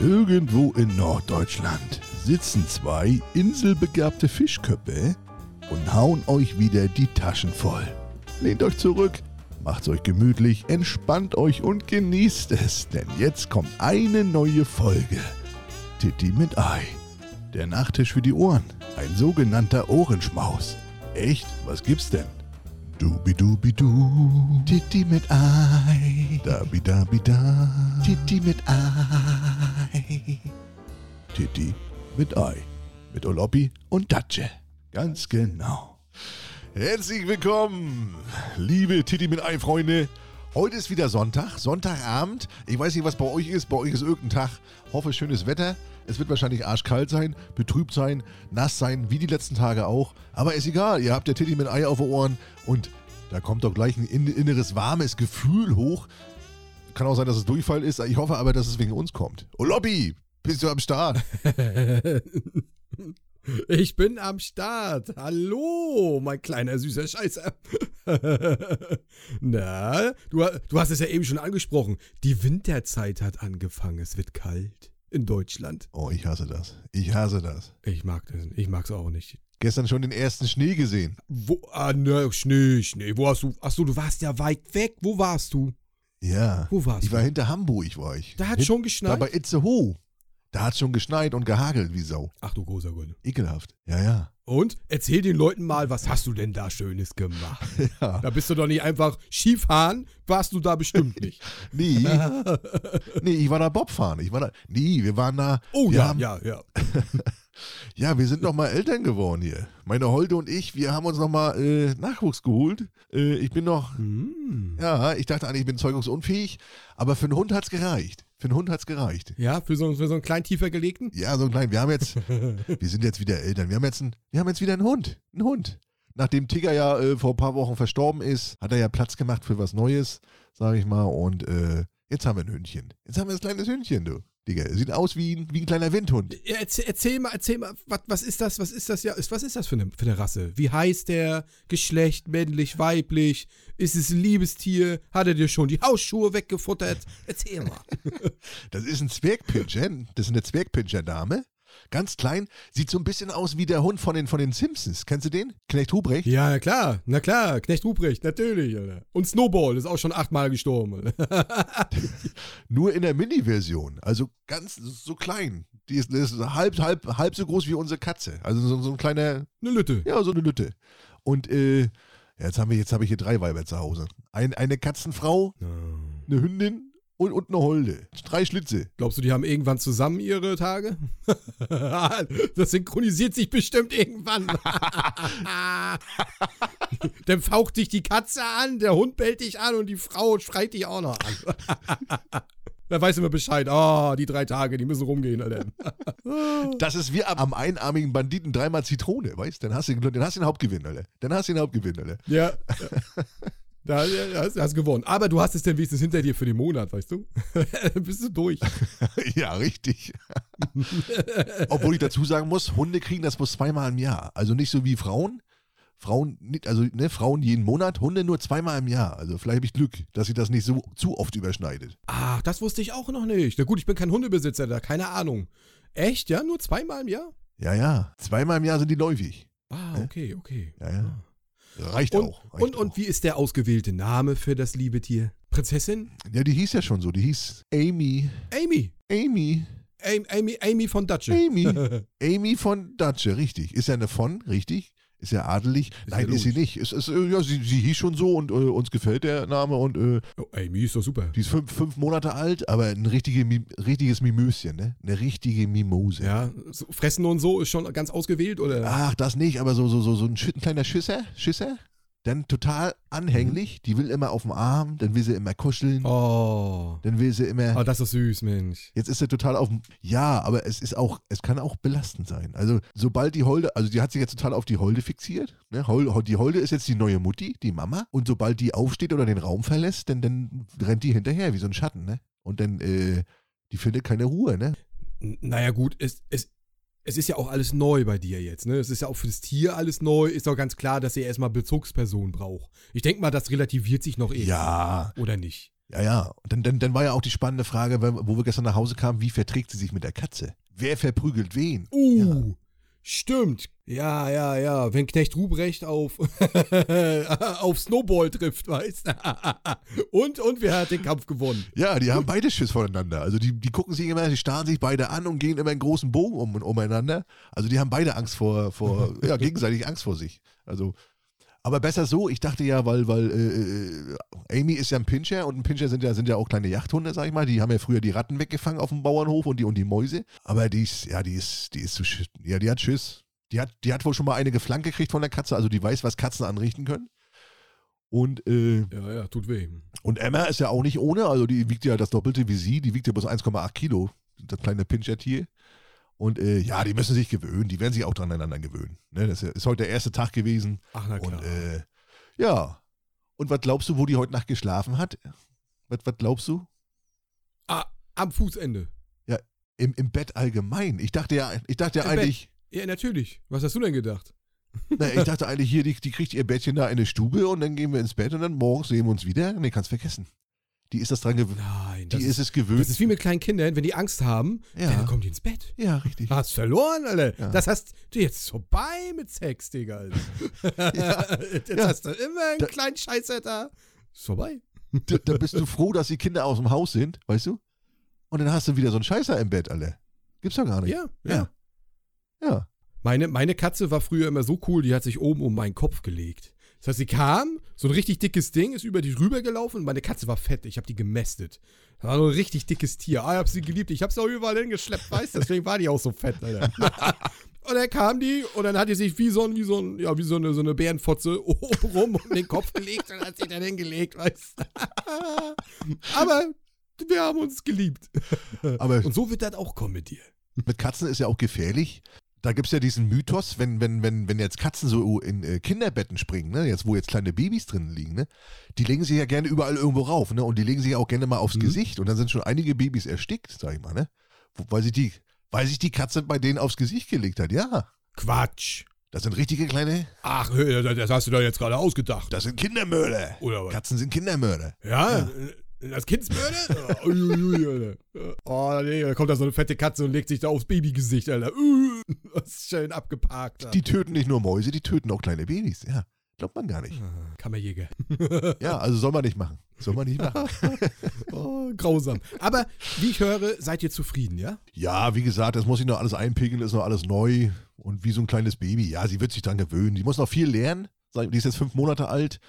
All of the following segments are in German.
Irgendwo in Norddeutschland sitzen zwei inselbegabte Fischköppe und hauen euch wieder die Taschen voll. Lehnt euch zurück, macht's euch gemütlich, entspannt euch und genießt es, denn jetzt kommt eine neue Folge. Titti mit Ei. Der Nachtisch für die Ohren. Ein sogenannter Ohrenschmaus. Echt? Was gibt's denn? Dubidubidu. Titti mit Ei. Dabidabida. Titti mit Ei. Titti mit Ei. Mit Oloppi und Datsche. Ganz genau. Herzlich willkommen, liebe Titti mit Ei Freunde. Heute ist wieder Sonntag, Sonntagabend. Ich weiß nicht, was bei euch ist. Bei euch ist irgendein Tag. Hoffe, schönes Wetter. Es wird wahrscheinlich arschkalt sein, betrübt sein, nass sein, wie die letzten Tage auch. Aber ist egal, ihr habt ja Titti mit Ei auf den Ohren und da kommt doch gleich ein inneres warmes Gefühl hoch. Kann auch sein, dass es Durchfall ist. Ich hoffe aber, dass es wegen uns kommt. Oh, Lobby, bist du am Start? Ich bin am Start. Hallo, mein kleiner süßer Scheißer. Na, du, du hast es ja eben schon angesprochen. Die Winterzeit hat angefangen. Es wird kalt in Deutschland. Oh, ich hasse das. Ich hasse das. Ich mag das. Ich mag's auch nicht. Gestern schon den ersten Schnee gesehen. Wo? Ah, ne, Schnee, Schnee. Wo hast du? Achso, du warst ja weit weg. Wo warst du? Ja. Wo warst Ich du? war hinter Hamburg, war ich. Da hat Hin- schon Da geschneit. bei Itzehoe. Da hat schon geschneit und gehagelt wie Sau. Ach du großer Gott. Ekelhaft. Ja, ja. Und erzähl den Leuten mal, was hast du denn da Schönes gemacht? Ja. Da bist du doch nicht einfach Skifahren, warst du da bestimmt nicht. Nee. nee, ich war da Bobfahren. Ich war da. Nee, wir waren da. Oh ja, haben, ja, ja. Ja, wir sind noch mal Eltern geworden hier. Meine Holde und ich, wir haben uns noch mal äh, Nachwuchs geholt. Äh, ich bin noch, Hm. ja, ich dachte eigentlich, ich bin zeugungsunfähig, aber für einen Hund hat's gereicht. Für einen Hund hat's gereicht. Ja, für so, für so einen kleinen tiefer gelegten? Ja, so klein. Wir haben jetzt, wir sind jetzt wieder Eltern. Wir haben jetzt, ein, wir haben jetzt wieder einen Hund. Einen Hund. Nachdem Tigger ja äh, vor ein paar Wochen verstorben ist, hat er ja Platz gemacht für was Neues, sage ich mal. Und äh, jetzt haben wir ein Hündchen. Jetzt haben wir ein kleines Hündchen, du. Digga, sieht aus wie ein, wie ein kleiner Windhund. Ja, erzähl, erzähl mal, erzähl mal, was, was ist das, was ist das, ja, was ist das für eine, für eine Rasse? Wie heißt der? Geschlecht, männlich, weiblich? Ist es ein Liebestier? Hat er dir schon die Hausschuhe weggefuttert? Erzähl mal. Das ist ein Zwergpinscher. Das ist eine Zwergpinscher-Dame. Ganz klein. Sieht so ein bisschen aus wie der Hund von den, von den Simpsons. Kennst du den? Knecht Hubrecht? ja, na klar, na klar, Knecht Ruprecht, natürlich, Alter. Und Snowball ist auch schon achtmal gestorben. Nur in der Mini-Version. Also ganz so klein. Die ist, ist halb, halb, halb so groß wie unsere Katze. Also so, so ein kleiner, Eine Lütte. ja, so eine Lütte. Und äh, jetzt haben wir, jetzt habe ich hier drei Weiber zu Hause. Ein, eine Katzenfrau, eine Hündin und, und eine Holde. Drei Schlitze. Glaubst du, die haben irgendwann zusammen ihre Tage? das synchronisiert sich bestimmt irgendwann. Dann faucht dich die Katze an, der Hund bellt dich an und die Frau schreit dich auch noch an. Weißt du immer Bescheid. Ah, die drei Tage, die müssen rumgehen, Alter. Das ist wie am, am einarmigen Banditen dreimal Zitrone, weißt du? Dann hast du, dann hast du den Hauptgewinn, Alter. Dann hast du den Hauptgewinn, Alter. Ja. Da hast du hast gewonnen. Aber du hast es denn wenigstens hinter dir für den Monat, weißt du? Dann bist du durch. ja, richtig. Obwohl ich dazu sagen muss, Hunde kriegen das bloß zweimal im Jahr. Also nicht so wie Frauen. Frauen, also ne, Frauen jeden Monat, Hunde nur zweimal im Jahr. Also vielleicht habe ich Glück, dass sich das nicht so zu oft überschneidet. Ach, das wusste ich auch noch nicht. Na gut, ich bin kein Hundebesitzer, da keine Ahnung. Echt, ja? Nur zweimal im Jahr? Ja, ja. Zweimal im Jahr sind die läufig. Ah, okay, okay. Ja, ja. Reicht Und, auch. Reicht und, und auch. wie ist der ausgewählte Name für das liebe Tier? Prinzessin? Ja, die hieß ja schon so. Die hieß Amy. Amy. Amy. Amy, Amy, Amy von Datsche. Amy. Amy von Datsche, richtig. Ist ja eine von, richtig? Ist ja adelig. Nein, ja ist sie nicht. Ist, ist, äh, ja, sie, sie hieß schon so und äh, uns gefällt der Name und äh, Oh, Amy ist doch super. die ist fünf, fünf Monate alt, aber ein richtige, richtiges Mimöschen, ne? Eine richtige Mimose. Ja, so, Fressen und so ist schon ganz ausgewählt, oder? Ach, das nicht, aber so, so, so, so ein kleiner Schisser, Schisser. Dann total anhänglich. Die will immer auf dem Arm, dann will sie immer kuscheln, Oh. dann will sie immer. Oh, das ist süß, Mensch. Jetzt ist er total auf dem. Ja, aber es ist auch, es kann auch belastend sein. Also, sobald die Holde, also die hat sich jetzt total auf die Holde fixiert. Ne? Die Holde ist jetzt die neue Mutti, die Mama. Und sobald die aufsteht oder den Raum verlässt, dann, dann rennt die hinterher wie so ein Schatten, ne? Und dann, äh, die findet keine Ruhe, ne? Naja, gut, es, es, es ist ja auch alles neu bei dir jetzt, ne? Es ist ja auch für das Tier alles neu. Ist doch ganz klar, dass er erstmal Bezugsperson braucht. Ich denke mal, das relativiert sich noch eh. Ja, Oder nicht? Ja, ja. Und dann, dann, dann war ja auch die spannende Frage, wo wir gestern nach Hause kamen, wie verträgt sie sich mit der Katze? Wer verprügelt wen? Uh, stimmt. Ja, ja, ja. Wenn Knecht Ruprecht auf, auf Snowball trifft, weißt du. und, und wer hat den Kampf gewonnen? Ja, die haben beide Schiss voneinander. Also die, die gucken sich immer, die starren sich beide an und gehen immer einen großen Bogen um, umeinander. Also die haben beide Angst vor, vor ja, gegenseitig Angst vor sich. Also, aber besser so, ich dachte ja, weil, weil äh, Amy ist ja ein Pinscher und ein Pinscher sind ja, sind ja auch kleine Jagdhunde, sag ich mal. Die haben ja früher die Ratten weggefangen auf dem Bauernhof und die, und die Mäuse. Aber die ist, ja, die ist, die ist so, sch- ja, die hat Schiss. Die hat, die hat wohl schon mal eine geflankt gekriegt von der Katze, also die weiß, was Katzen anrichten können. Und äh, Ja, ja, tut weh. und Emma ist ja auch nicht ohne, also die wiegt ja das Doppelte wie sie, die wiegt ja bloß 1,8 Kilo, das kleine Pinscher-Tier. Und äh, ja, die müssen sich gewöhnen, die werden sich auch dran aneinander gewöhnen. Ne? Das ist heute der erste Tag gewesen. Ach, na klar. Und äh, ja. Und was glaubst du, wo die heute Nacht geschlafen hat? Was, was glaubst du? ah, am Fußende. Im, Im Bett allgemein. Ich dachte ja, ich dachte ja Im Bett. eigentlich, Ja, natürlich. Was hast du denn gedacht? na, ich dachte eigentlich hier, die, die kriegt ihr Bettchen da in eine Stube und dann gehen wir ins Bett und dann morgens sehen wir uns wieder. Nee, kannst vergessen. Die ist das dran gewöhnt. Nein, Die ist es gewöhnt. das ist wie mit kleinen Kindern, wenn die Angst haben, Ja. dann kommen die ins Bett. ja, richtig. Hast verloren, Alter. Ja. Das hast du jetzt vorbei mit Sex, Digga. Alter. Jetzt Ja. hast du immer einen Da- kleinen Scheißer da. Ist vorbei. da, da bist du froh, dass die Kinder aus dem Haus sind, weißt du? Und dann hast du wieder so einen Scheißer im Bett, alle. Gibt's doch gar nicht. Ja, ja. Ja. Ja. Meine, meine Katze war früher immer so cool, die hat sich oben um meinen Kopf gelegt. Das heißt, sie kam, so ein richtig dickes Ding, ist über die rübergelaufen und meine Katze war fett. Ich habe die gemästet. Das war so ein richtig dickes Tier. Ah, ich habe sie geliebt. Ich habe sie auch überall hingeschleppt, weißt du? Deswegen war die auch so fett, Alter. Und dann kam die und dann hat die sich wie so ein, wie so ein, ja, wie so eine, so eine Bärenfotze oben rum um den Kopf gelegt und hat sich dann hingelegt, weißt du? Aber wir haben uns geliebt. Aber Und so wird das auch kommen mit dir. mit Katzen ist ja auch gefährlich. Da gibt's ja diesen Mythos, wenn, wenn, wenn, wenn jetzt Katzen so in äh, Kinderbetten springen, ne, jetzt wo jetzt kleine Babys drin liegen, ne, die legen sich ja gerne überall irgendwo rauf, ne, und die legen sich ja auch gerne mal aufs Mhm. Gesicht und dann sind schon einige Babys erstickt, sag ich mal, ne, weil sich die, weil sich die Katze bei denen aufs Gesicht gelegt hat, ja. Quatsch. Das sind richtige kleine, Ach, das hast du da jetzt gerade ausgedacht. das sind Kindermörder. Oder was? Katzen sind Kindermörder. Ja, äh, das Kindsmörder? Alter. Oh, nee, da kommt da so eine fette Katze und legt sich da aufs Babygesicht, Alter. Das ist schön abgeparkt. da. Die töten nicht nur Mäuse, die töten auch kleine Babys, ja. Glaubt man gar nicht. Ah, Kammerjäger. Ja, also soll man nicht machen. Soll man nicht machen. Oh, grausam. Aber wie ich höre, seid ihr zufrieden, ja? Ja, wie gesagt, das muss ich noch alles einpegeln, ist noch alles neu und wie so ein kleines Baby. Ja, sie wird sich dran gewöhnen. Die muss noch viel lernen. Die ist jetzt fünf Monate alt.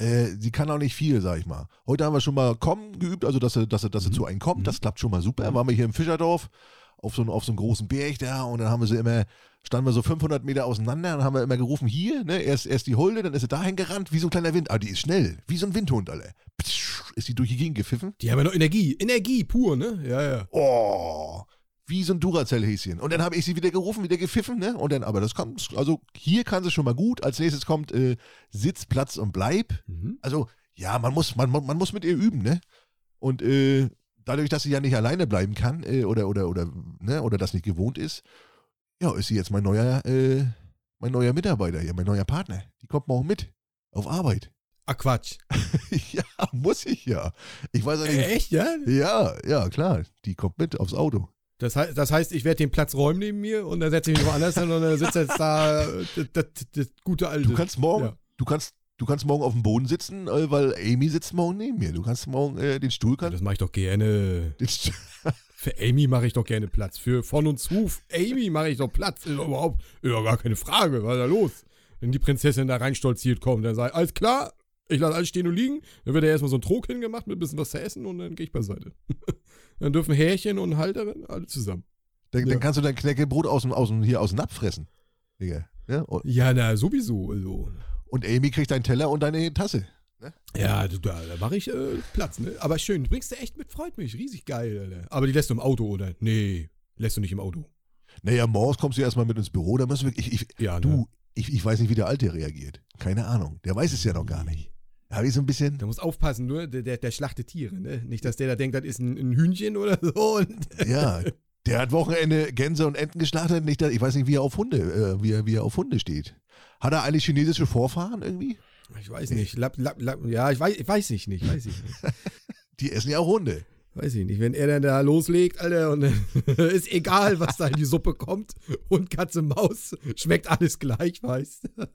Äh, sie kann auch nicht viel, sag ich mal. Heute haben wir schon mal kommen geübt, also dass sie, dass sie, dass sie zu einem kommt. Das klappt schon mal super. Waren wir hier im Fischerdorf auf so, einem- auf so einem großen Berg da und dann haben wir sie immer, standen wir so 500 Meter auseinander und haben wir immer gerufen, hier, ne, erst, erst die Holde, dann ist sie dahin gerannt, wie so ein kleiner Wind. Aber die ist schnell, wie so ein Windhund, alle. Ist sie durch die Gegend gepfiffen? Die haben ja noch Energie. Energie pur, ne? Ja, ja. Oh, wie so ein Duracell-Häschen. Und dann habe ich sie wieder gerufen, wieder gepfiffen, ne? Und dann, aber das kommt, also hier kann sie schon mal gut. Als nächstes kommt äh, Sitz, Platz und Bleib. Mhm. Also, ja, man muss, man, man muss mit ihr üben, ne? Und äh, dadurch, dass sie ja nicht alleine bleiben kann, äh, oder, oder, oder, ne, oder das nicht gewohnt ist, ja, ist sie jetzt mein neuer, äh, mein neuer Mitarbeiter hier, mein neuer Partner. Die kommt morgen mit. Auf Arbeit. Ach, Quatsch. ja, muss ich ja. Ich weiß ja nicht. Echt, ja? Ja, ja, klar. Die kommt mit aufs Auto. Das, heißt, das heißt, ich werde den Platz räumen neben mir und dann setze ich mich woanders hin und dann sitzt jetzt da das, das, das gute alte. Du kannst morgen, Ja. du kannst, du kannst morgen auf dem Boden sitzen, äh, weil Amy sitzt morgen neben mir. Du kannst morgen äh, den Stuhl kannst. das mache ich doch gerne. Für Amy mache ich doch gerne Platz. Für von und zu Amy mache ich doch Platz. Ist überhaupt ist doch gar keine Frage. Was ist da los? Wenn die Prinzessin da reinstolziert kommt, dann ich, alles klar, ich lasse alles stehen und liegen. Dann wird ja erstmal so ein Trog hingemacht mit ein bisschen was zu essen und dann gehe ich beiseite. dann dürfen Härchen und Halterin alle zusammen. dann, Ja. dann kannst du dein Knäckebrot aus dem, aus dem, hier aus dem Napf fressen. Digga. Ja? Ja, na, sowieso. Also. und Amy kriegt deinen Teller und deine Tasse. Ja, du, da, da mache ich äh, Platz, ne? Aber schön, du bringst du echt mit, freut mich. Riesig geil, Alter. Aber die lässt du im Auto, oder? Nee, lässt du nicht im Auto. Naja, morgens kommst du erstmal mit ins Büro, da müssen wir. Ich, ich, Ja, ne? du, ich, ich weiß nicht, wie der Alte reagiert. Keine Ahnung. Der weiß es ja noch gar nicht. Ja, wie so ein bisschen. Der muss aufpassen, nur der, der, der schlachtet Tiere, ne? Nicht, dass der da denkt, das ist ein, ein Hühnchen oder so. Ja, der hat Wochenende Gänse und Enten geschlachtet. Nicht, ich weiß nicht, wie er auf Hunde, äh, wie, er, wie er auf Hunde steht. Hat er eigentlich chinesische Vorfahren irgendwie? ich weiß nicht. Lab, lab, lab, ja, ich weiß, ich weiß ich nicht, weiß ich nicht. Die essen ja auch Hunde. Weiß ich nicht, wenn er dann da loslegt, Alter, und ist egal, was da in die Suppe kommt. Hund, Katze, Maus, schmeckt alles gleich, weißt du.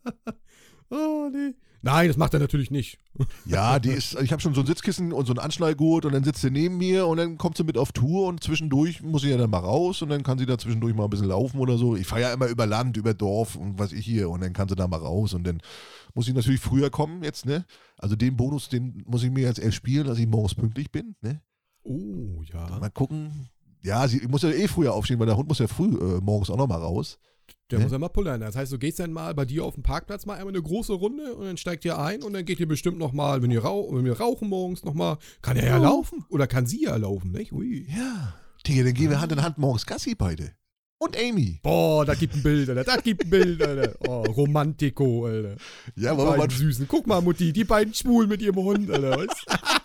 oh, nee. Nein, das macht er natürlich nicht. Ja, die ist, ich habe schon so ein Sitzkissen und so ein Anschnallgurt und dann sitzt sie neben mir und dann kommt sie mit auf Tour und zwischendurch muss sie ja dann mal raus und dann kann sie da zwischendurch mal ein bisschen laufen oder so. Ich fahre ja immer über Land, über Dorf und was ich hier und dann kann sie da mal raus und dann muss ich natürlich früher kommen jetzt, ne? Also den Bonus, den muss ich mir jetzt erst spielen, dass ich morgens pünktlich bin, ne? Oh, ja. Mal gucken. Ja, sie muss ja eh früher aufstehen, weil der Hund muss ja früh äh, morgens auch noch mal raus. Der Ne? muss ja mal pullern. Das heißt, du gehst dann mal bei dir auf dem Parkplatz mal einmal eine große Runde und dann steigt ihr ein und dann geht ihr bestimmt noch mal, wenn ihr, rauch, wenn ihr rauchen morgens noch mal, kann er ja laufen oder kann sie ja laufen, nicht? Ui. Ja. Digga, dann gehen wir Hand in Hand morgens Gassi beide. Und Amy. Boah, da gibt ein Bild, Alter. Da gibt ein Bild, Alter. Oh, Romantiko, Alter. Ja, wir mal Süßen. Guck mal, Mutti, die beiden Schwulen mit ihrem Hund, Alter. Weißt?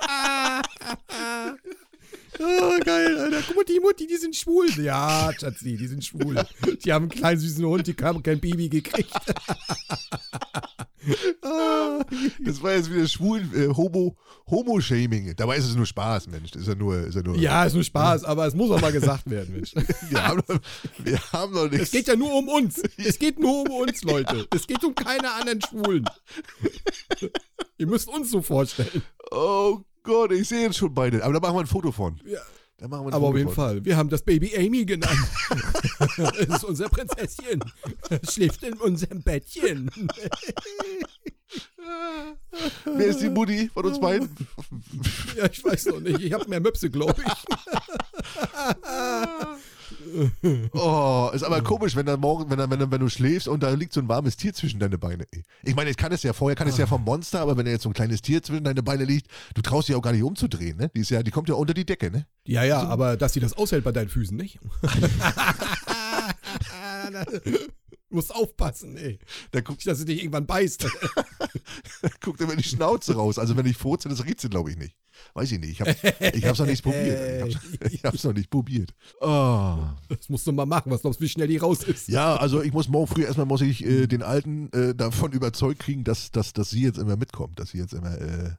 Oh, geil, Alter. Guck mal, die Mutti, die sind schwul. Ja, Schatzi, die sind schwul. Die haben einen kleinen süßen Hund, die haben kein Baby gekriegt. Ah, Das war jetzt wieder schwul, äh, Homo, Homo-Shaming. Dabei ist es nur Spaß, Mensch. Das ist ja nur, ist ja nur. ja, ist nur Spaß, aber es muss auch mal gesagt werden, Mensch. Wir haben doch, wir haben doch nichts. Es geht ja nur um uns. Es geht nur um uns, Leute. Es geht um keine anderen Schwulen. Ihr müsst uns so vorstellen. Oh Gott, ich sehe jetzt schon beide. Aber da machen wir ein Foto von. Ja. Da machen wir ein Aber Foto auf jeden von. Fall, wir haben das Baby Amy genannt. Es ist unser Prinzesschen. Schläft in unserem Bettchen. Wer ist die Mutti von uns beiden? Ja, ich weiß noch nicht. Ich habe mehr Möpse, glaube ich. Oh, ist aber komisch, wenn dann morgen, wenn, dann, wenn, dann, wenn du schläfst und da liegt so ein warmes Tier zwischen deine Beine. Ich meine, ich kann es ja vorher, kann es ja vom Monster, aber wenn da jetzt so ein kleines Tier zwischen deine Beine liegt, du traust dich auch gar nicht umzudrehen, ne? Die ist ja, die kommt ja unter die Decke, ne? Ja, ja, aber dass sie das aushält bei deinen Füßen, nicht? Du musst aufpassen, ey. Da guckt, Nicht, dass sie dich irgendwann beißt. da guckt immer die Schnauze raus. Also wenn ich furze, das riecht sie, glaube ich, nicht. Weiß ich nicht. Ich, hab, ich hab's noch nicht probiert. Ich hab's, ich hab's noch nicht probiert. Oh. Das musst du mal machen. Was glaubst du, wie schnell die raus ist? Ja, also ich muss morgen früh erstmal muss ich äh, den Alten äh, davon überzeugt kriegen, dass, dass, dass sie jetzt immer mitkommt, dass sie jetzt immer. Äh,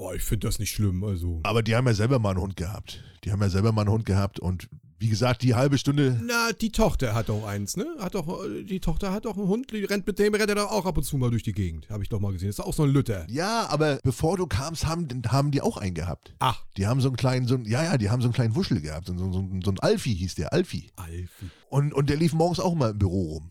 Oh, ich finde das nicht schlimm, also. aber die haben ja selber mal einen Hund gehabt. Die haben ja selber mal einen Hund gehabt und wie gesagt, die halbe Stunde. Na, die Tochter hat doch eins, ne? Hat doch, die Tochter hat doch einen Hund, die rennt mit dem, rennt er doch auch ab und zu mal durch die Gegend. Habe ich doch mal gesehen. ist doch auch so ein Lütter. Ja, aber bevor du kamst, haben, haben die auch einen gehabt. Ach, Die haben so einen kleinen, so einen, ja, ja, die haben so einen kleinen Wuschel gehabt. So, so, so, so ein Alfie hieß der, Alfie. Alfie. Und, und der lief morgens auch mal im Büro rum.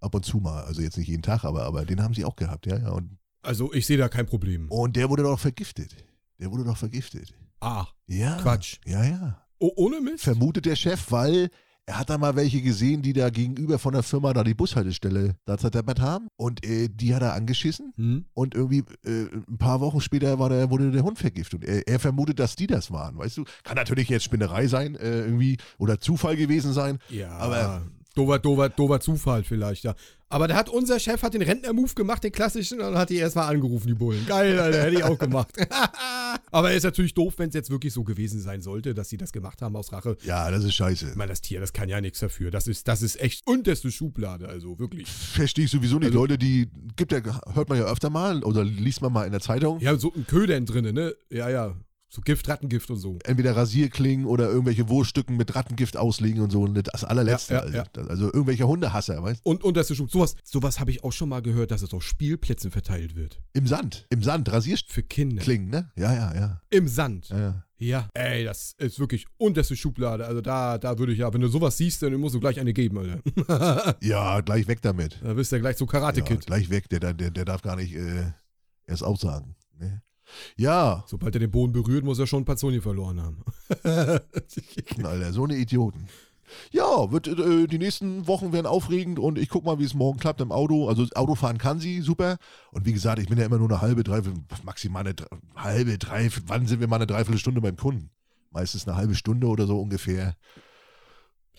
Ab und zu mal. Also jetzt nicht jeden Tag, aber, aber den haben sie auch gehabt, ja, ja. Und, Also, ich sehe da kein Problem. und der wurde doch vergiftet. Der wurde doch vergiftet. Ah, Ja. Quatsch. Ja, ja. Oh, ohne Mist? Vermutet der Chef, weil er hat da mal welche gesehen, die da gegenüber von der Firma da die Bushaltestelle da zerdeppert haben. Und äh, die hat er angeschissen. Hm? Und irgendwie äh, ein paar Wochen später war der, wurde der Hund vergiftet. Und er, er vermutet, dass die das waren, weißt du? Kann natürlich jetzt Spinnerei sein, äh, irgendwie, oder Zufall gewesen sein. Ja, Aber- dover, dover, dover Zufall vielleicht, ja. Aber da hat unser Chef hat den Rentner-Move gemacht, den klassischen, und hat die erstmal angerufen, die Bullen. Geil, Alter, hätte ich auch gemacht. Aber er ist natürlich doof, wenn es jetzt wirklich so gewesen sein sollte, dass sie das gemacht haben aus Rache. Ja, das ist scheiße. Ich meine, das Tier, das kann ja nichts dafür. Das ist, das ist echt unterste Schublade, also wirklich. Verstehe ich sowieso nicht. Also- Leute, die gibt ja, hört man ja öfter mal oder liest man mal in der Zeitung. Ja, so ein Ködern drinne, ne? Ja, ja. So Gift, Rattengift und so. Entweder Rasierklingen oder irgendwelche Wurststücken mit Rattengift auslegen und so. Und Das allerletzte. Ja, ja. Also, also irgendwelche Hundehasser, weißt Und unterste Schublade. Sowas, sowas habe ich auch schon mal gehört, dass es auf Spielplätzen verteilt wird. Im Sand. Im Sand. Für Kinder. Rasierklingen, ne? Ja, ja, ja. Im Sand. ja, ja. Ja, ey, das ist wirklich unterste Schublade. Also da, da würde ich ja, wenn du sowas siehst, dann musst du gleich eine geben, Alter. Ja, gleich weg damit. Da bist du ja gleich so Karate Ja, gleich weg. Der, der, der darf gar nicht äh, erst aussagen. Ne? Ja, Sobald er den Boden berührt, muss er schon ein paar Zunge verloren haben. Alter, so eine Idioten. Ja, wird, äh, die nächsten Wochen werden aufregend und ich guck mal, wie es morgen klappt im Auto. Also Autofahren kann sie, super. Und wie gesagt, ich bin ja immer nur eine halbe, dreiviertel, maximal eine halbe, dreiviertel, wann sind wir mal eine Dreiviertelstunde beim Kunden? Meistens eine halbe Stunde oder so ungefähr.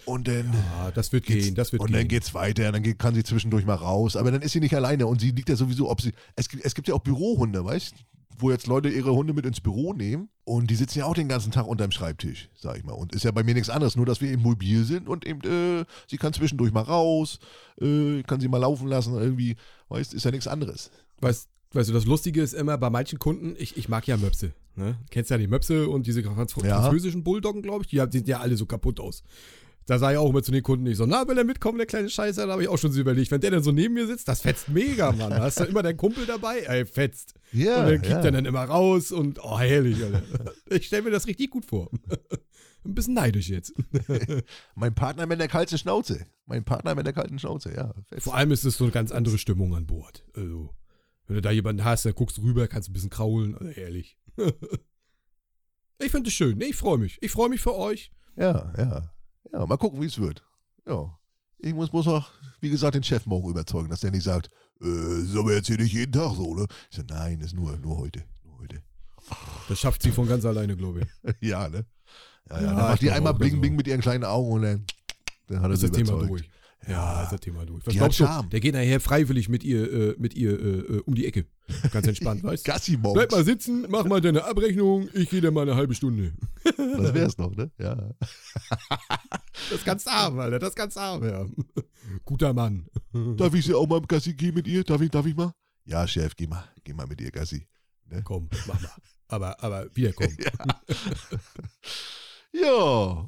Und dann, Ja, das wird gehen, das wird und gehen. dann geht's weiter, dann geht, kann sie zwischendurch mal raus. Aber dann ist sie nicht alleine und sie liegt ja sowieso, ob sie, es, gibt- es gibt ja auch Bürohunde, weißt wo jetzt Leute ihre Hunde mit ins Büro nehmen und die sitzen ja auch den ganzen Tag unterm Schreibtisch, sag ich mal. Und ist ja bei mir nichts anderes, nur dass wir eben mobil sind und eben, äh, sie kann zwischendurch mal raus, äh, kann sie mal laufen lassen, irgendwie, weißt ist ja nichts anderes. Weißt, weißt du, das Lustige ist immer, bei manchen Kunden, ich, ich mag ja Möpse. Ne? Kennst ja die Möpse und diese franz Ja. französischen Bulldoggen, glaube ich, die die sehen ja alle so kaputt aus. Da sage ich auch immer zu den Kunden, ich so, na, will er mitkommen, der kleine Scheißer? Da habe ich auch schon so überlegt, wenn der dann so neben mir sitzt, das fetzt mega, Mann. Da hast du immer deinen Kumpel dabei, ey, fetzt. Ja, und dann kriegt ja. er dann immer raus und, oh, herrlich, Alter. Ich stelle mir das richtig gut vor. Ein bisschen neidisch jetzt. Mein Partner mit der kalten Schnauze. Mein Partner mit der kalten Schnauze, ja. Fest. Vor allem ist es so eine ganz andere Stimmung an Bord. Also, wenn du da jemanden hast, dann guckst du rüber, kannst ein bisschen kraulen, also ehrlich. ich finde es schön. Nee, ich freue mich. Ich freue mich für euch. Ja, ja. Ja, mal gucken, wie es wird. Ja. Ich muss, muss noch, wie gesagt, den Chef morgen überzeugen, dass der nicht sagt, äh, ist aber jetzt hier nicht jeden Tag so, ne? Ich sage, nein, ist nur, nur heute. Nur heute. Das schafft sie von ganz alleine, glaube ich. ja, ne? Ja, ja. Ja, dann macht die einmal auch, bling, also- bling mit ihren kleinen Augen und dann, dann hat er sie das Thema durch. Ja, ist das Thema durch. Was Die glaubst du? Der geht nachher freiwillig mit ihr, äh, mit ihr äh, äh, um die Ecke. Ganz entspannt, weißt du? Gassi morgens. Bleib mal sitzen, mach mal deine Abrechnung, ich gehe da mal eine halbe Stunde. Das wär's noch, ne? Ja. Das kannst du haben, Alter, das kannst du haben, ja. Guter Mann. Darf ich sie auch mal im Gassi gehen mit ihr? Darf ich, darf ich mal? Ja, Chef, geh mal. Geh mal mit ihr Gassi. Komm, mach mal. Aber, aber wiederkommen. Ja,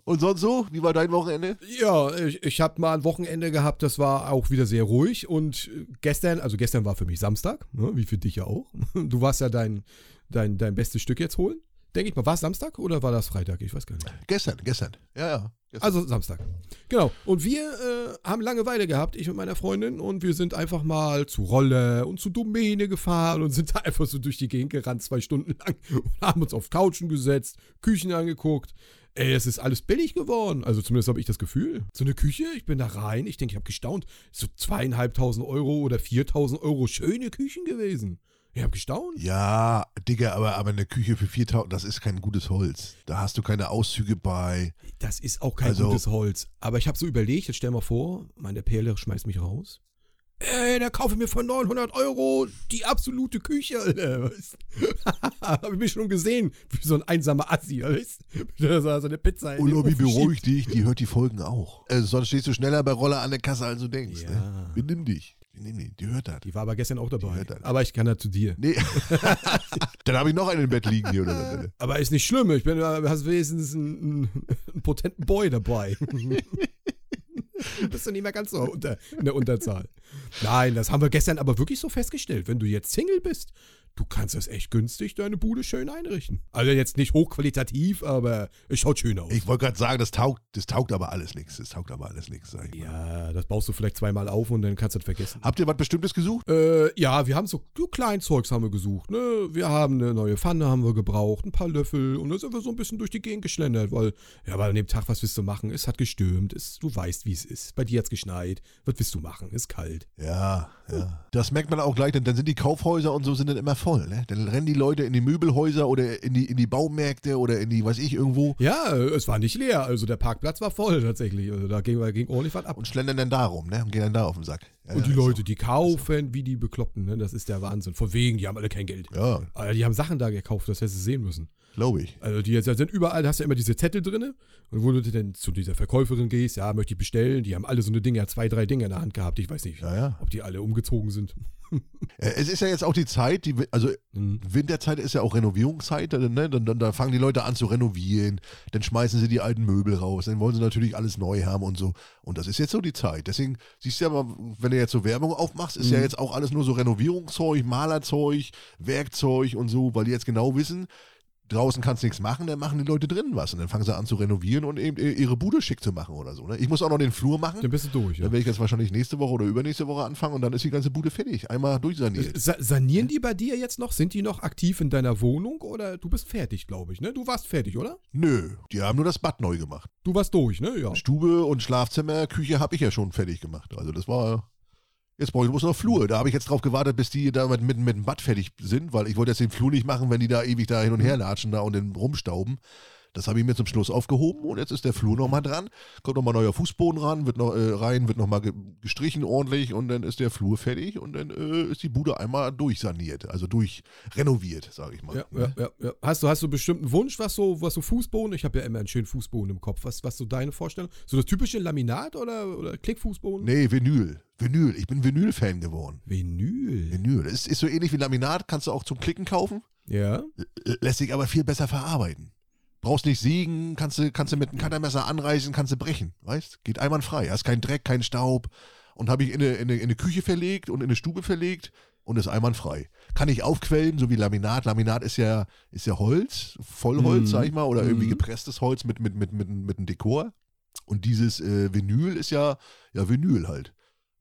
und sonst so? Wie war dein Wochenende? Ja, ich, ich habe mal ein Wochenende gehabt, das war auch wieder sehr ruhig. Und gestern, also gestern war für mich Samstag, ne, wie für dich ja auch. Du warst ja dein, dein, dein bestes Stück jetzt holen. Denke ich mal, war es Samstag oder war das Freitag? Ich weiß gar nicht. Gestern, gestern. Ja, ja. Gestern. Also Samstag. Genau. Und wir äh, haben Langeweile gehabt, ich und meine Freundin, und wir sind einfach mal zu Rolle und zu Domäne gefahren und sind da einfach so durch die Gegend gerannt, zwei Stunden lang und haben uns auf Couchen gesetzt, Küchen angeguckt. Ey, es ist alles billig geworden. Also zumindest habe ich das Gefühl. So eine Küche, ich bin da rein, ich denke, ich habe gestaunt. So zweieinhalbtausend Euro oder viertausend Euro schöne Küchen gewesen. Ich habe gestaunt. Ja, Digga, aber, aber eine Küche für 4000, das ist kein gutes Holz. Da hast du keine Auszüge bei. Das ist auch kein Also- gutes Holz. Aber ich habe so überlegt, jetzt stell mal vor, meine Perle schmeißt mich raus. Ey, da kaufe ich mir für 900 Euro die absolute Küche, Alter. weißt du? Hab ich mich schon gesehen, wie so ein einsamer Assi, weißt du? So eine Pizza in schiebt. beruhig dich, die hört die Folgen auch. Äh, sonst stehst du schneller bei Roller an der Kasse, als du denkst. Ne? Ja. Benimm dich. Benimm dich, die hört das. Die war aber gestern auch dabei. hört das. Aber ich kann da zu dir. Nee. Dann habe ich noch einen im Bett liegen hier. Oder? so. Aber ist nicht schlimm. Ich bin, du hast wenigstens einen, einen, einen potenten Boy dabei. Bist du nicht mehr ganz so unter, in der Unterzahl. Nein, das haben wir gestern aber wirklich so festgestellt. Wenn du jetzt Single bist, du kannst das echt günstig deine Bude schön einrichten. Also jetzt nicht hochqualitativ, aber es schaut schön aus. Ich wollte gerade sagen, das taugt, das taugt aber alles nichts. Das taugt aber alles nichts, sag ich mal. ja, das baust du vielleicht zweimal auf und dann kannst du das vergessen. Habt ihr was Bestimmtes gesucht? Äh, ja, wir haben so, so Kleinzeugs haben wir gesucht, ne? Wir haben eine neue Pfanne haben wir gebraucht, ein paar Löffel und dann sind wir so ein bisschen durch die Gegend geschlendert, weil, ja, weil an dem Tag, was willst du machen? Es hat gestürmt, es, du weißt, wie es ist. Bei dir hat's geschneit. Was willst du machen? Ist kalt. Ja, ja. Das merkt man auch gleich, denn dann sind die Kaufhäuser und so sind dann immer voll. Ne? Dann rennen die Leute in die Möbelhäuser oder in die, in die Baumärkte oder in die, weiß ich, irgendwo Ja, es war nicht leer, also der Parkplatz war voll tatsächlich. Also da ging, da ging ordentlich was ab. und schlendern dann da rum ne? und gehen dann da auf den Sack. Ja, Und die Leute, die kaufen wie die Bekloppten, ne? Das ist der Wahnsinn. Von wegen, die haben alle kein Geld. so. Ja, Aber die haben Sachen da gekauft, das hättest du sehen müssen. Glaube ich. Also die sind überall, da hast du ja immer diese Zettel drinne und wo du dann zu dieser Verkäuferin gehst, ja, möchte ich bestellen, die haben alle so eine Dinger, zwei, drei Dinger in der Hand gehabt, ich weiß nicht, Ja, ja. ob die alle umgezogen sind. Äh, Es ist ja jetzt auch die Zeit, die, also Mhm. Winterzeit ist ja auch Renovierungszeit, ne? dann, dann, dann fangen die Leute an zu renovieren, dann schmeißen sie die alten Möbel raus, dann wollen sie natürlich alles neu haben und so. Und das ist jetzt so die Zeit. Deswegen siehst du ja mal, wenn du jetzt so Werbung aufmachst, ist ja Mhm. jetzt auch alles nur so Renovierungszeug, Malerzeug, Werkzeug und so, weil die jetzt genau wissen, draußen kannst du nichts machen, dann machen die Leute drinnen was und dann fangen sie an zu renovieren und eben ihre Bude schick zu machen oder so. Ne? Ich muss auch noch den Flur machen. Dann bist du durch, ja. Dann werde ich jetzt wahrscheinlich nächste Woche oder übernächste Woche anfangen und dann ist die ganze Bude fertig. Einmal durchsaniert. Sa sanieren die bei dir jetzt noch? Sind die noch aktiv in deiner Wohnung oder du bist fertig, glaube ich, ne? Du warst fertig, oder? Nö, die haben nur das Bad neu gemacht. Du warst durch, ne? Ja. Stube und Schlafzimmer, Küche habe ich ja schon fertig gemacht. Also das war. Jetzt brauche ich bloß noch Flur. Da habe ich jetzt drauf gewartet, bis die da mit, mit, mit dem Bad fertig sind, weil ich wollte jetzt den Flur nicht machen, wenn die da ewig da hin und her latschen da und dann rumstauben. Das habe ich mir zum Schluss aufgehoben und jetzt ist der Flur nochmal dran. Kommt nochmal neuer Fußboden ran, wird noch äh, rein, wird nochmal ge gestrichen ordentlich und dann ist der Flur fertig und dann äh, ist die Bude einmal durchsaniert, also durchrenoviert, sage ich mal. Ja, ja, ja, ja. Hast du, hast du bestimmt einen Wunsch, was so, was so Fußboden? Ich habe ja immer einen schönen Fußboden im Kopf. Was, was so deine Vorstellung? So das typische Laminat oder, oder Klickfußboden? Nee, Vinyl. Vinyl. Ich bin Vinyl-Fan geworden. Vinyl. Vinyl. Das ist, ist so ähnlich wie Laminat, kannst du auch zum Klicken kaufen. Ja. Lässt sich aber viel besser verarbeiten. Brauchst nicht sägen, kannst du, kannst du mit einem Cuttermesser anreißen, kannst du brechen, weißt? Geht einwandfrei. Hast keinen Dreck, keinen Staub. Und habe ich in eine, in, eine, in eine Küche verlegt und in eine Stube verlegt und ist einwandfrei. Kann ich aufquellen, so wie Laminat. Laminat ist ja, ist ja Holz, Vollholz, Mhm. sag ich mal, oder irgendwie Mhm. gepresstes Holz mit, mit, mit, mit, mit einem Dekor. Und dieses äh, Vinyl ist ja, ja Vinyl halt.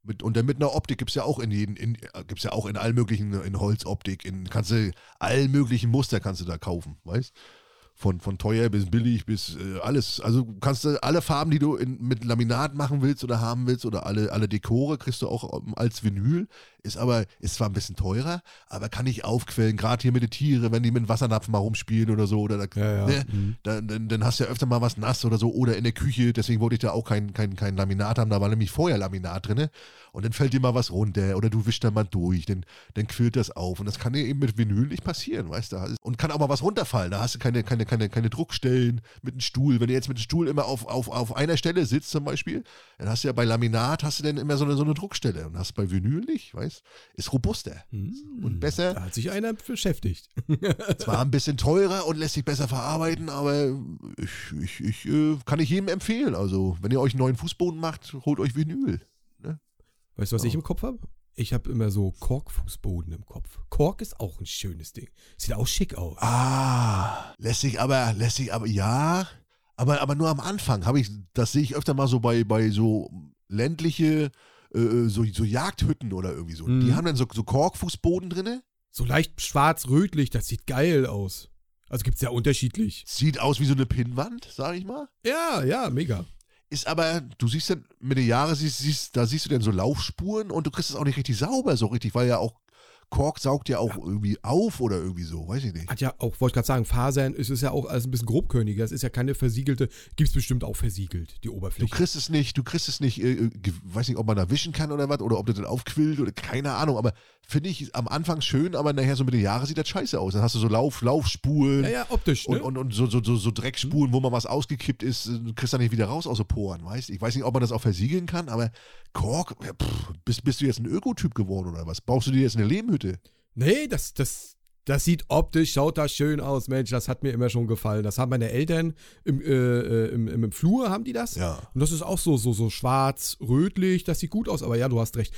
Mit, und dann mit einer Optik gibt es ja auch in jeden, in, äh, gibt's ja auch in allen möglichen, in Holzoptik, in kannst du allen möglichen Muster kannst du da kaufen, weißt? Von, von teuer bis billig bis äh, alles. Also kannst du alle Farben, die du in, mit Laminat machen willst oder haben willst oder alle, alle Dekore kriegst du auch ähm, als Vinyl. Ist aber, ist zwar ein bisschen teurer, aber kann ich aufquellen, gerade hier mit den Tieren, wenn die mit dem Wassernapf mal rumspielen oder so. Oder da, Ja, ja. Ne? Mhm. dann, dann, dann hast du ja öfter mal was nass oder so oder in der Küche, deswegen wollte ich da auch kein, kein, kein Laminat haben, da war nämlich vorher Laminat drin und dann fällt dir mal was runter oder du wischst da mal durch, dann, dann quillt das auf und das kann dir eben mit Vinyl nicht passieren, weißt du, und kann auch mal was runterfallen, da hast du keine, keine, keine, keine Druckstellen mit einem Stuhl, wenn du jetzt mit dem Stuhl immer auf, auf, auf einer Stelle sitzt zum Beispiel, dann hast du ja bei Laminat hast du dann immer so eine, so eine Druckstelle und hast bei Vinyl nicht, weißt ist robuster Mhm. und besser, Da hat sich einer beschäftigt. zwar ein bisschen teurer und lässt sich besser verarbeiten, aber ich, ich, ich äh, kann ich jedem empfehlen. Also, wenn ihr euch einen neuen Fußboden macht, holt euch Vinyl. Weißt du, was Oh. ich im Kopf habe? Ich habe immer so Korkfußboden im Kopf. Kork ist auch ein schönes Ding. Sieht auch schick aus. Ah, lässt sich aber, lässt sich aber, ja, aber, aber nur am Anfang habe ich, das sehe ich öfter mal so bei, bei so ländliche, äh, so, so Jagdhütten oder irgendwie so. Mhm. Die haben dann so, so Korkfußboden drinne. So leicht schwarz-rötlich, das sieht geil aus. Also gibt's ja unterschiedlich. Sieht aus wie so eine Pinnwand, sag ich mal. Ja, ja, mega. Ist aber, du siehst dann mit den Jahren, siehst, siehst, da siehst du dann so Laufspuren und du kriegst es auch nicht richtig sauber, so richtig, weil ja auch Kork saugt ja auch irgendwie auf oder irgendwie so, weiß ich nicht. Hat ja auch, wollte ich gerade sagen, Fasern ist es ja auch alles ein bisschen grobkörniger. Das ist ja keine versiegelte, gibt's bestimmt auch versiegelt, die Du Oberfläche. kriegst es nicht, du kriegst es nicht, äh, äh, weiß nicht, ob man da wischen kann oder was, oder ob das dann aufquillt oder keine Ahnung, aber finde ich am Anfang schön, aber nachher so mit den Jahren sieht das scheiße aus. Dann hast du so Lauf, Laufspuren Ja, ja, optisch, ne? und, und, und so, so, so, so Dreckspuren, wo mal was ausgekippt ist, äh, du kriegst da nicht wieder raus aus den Poren, weißt Ich weiß nicht, ob man das auch versiegeln kann, aber Kork, ja, pff, bist, bist du jetzt ein Ökotyp geworden oder was? Brauchst du dir jetzt eine Lehmhütte? Nee, das, das, das sieht optisch, schaut das schön aus, Mensch, das hat mir immer schon gefallen. Das haben meine Eltern im, äh, äh, im, im, im Flur, haben die das. Ja. Und das ist auch so, so, so schwarz-rötlich, das sieht gut aus, aber ja, du hast recht,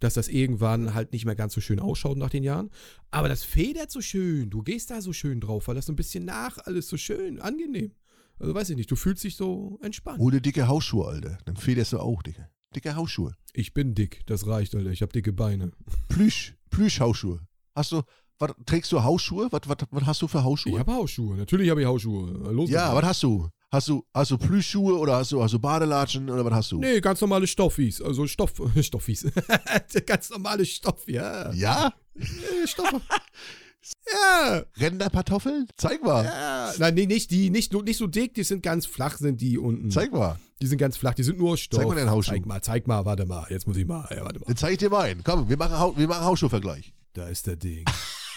dass das irgendwann halt nicht mehr ganz so schön ausschaut nach den Jahren. Aber das federt so schön, du gehst da so schön drauf, weil das so ein bisschen nach, alles so schön, angenehm. Also weiß ich nicht, du fühlst dich so entspannt. Hol dir dicke Hausschuhe, Alter. Dann federst du auch, Dicke. Dicke Hausschuhe. Ich bin dick, das reicht, Alter, ich hab dicke Beine. Plüsch, Plüsch-Hausschuhe. Hast du, was, trägst du Hausschuhe? Was, was, was hast du für Hausschuhe? Ich habe Hausschuhe, natürlich habe ich Hausschuhe. Los ja, was hast du? Hast du, hast du Plüschschuhe oder hast du, hast du Badelatschen oder was hast du? Nee, ganz normale Stoffis. Also Stoff, Stoffis. ganz normale Stoff, ja. Ja? Stoff. ja. Renderkartoffeln? Zeig mal. ja. Nein, nee, nicht die, nicht, so- nicht so dick, die sind ganz flach, sind die unten. Zeig mal. Die sind ganz flach, die sind nur aus Stoff. Zeig mal deinen Hausschuh. Zeig mal, zeig mal, warte mal. Jetzt muss ich mal, ja, warte mal. Dann zeig ich dir mal einen. Komm, wir machen, wir machen Hausschuhvergleich. Da ist der Ding.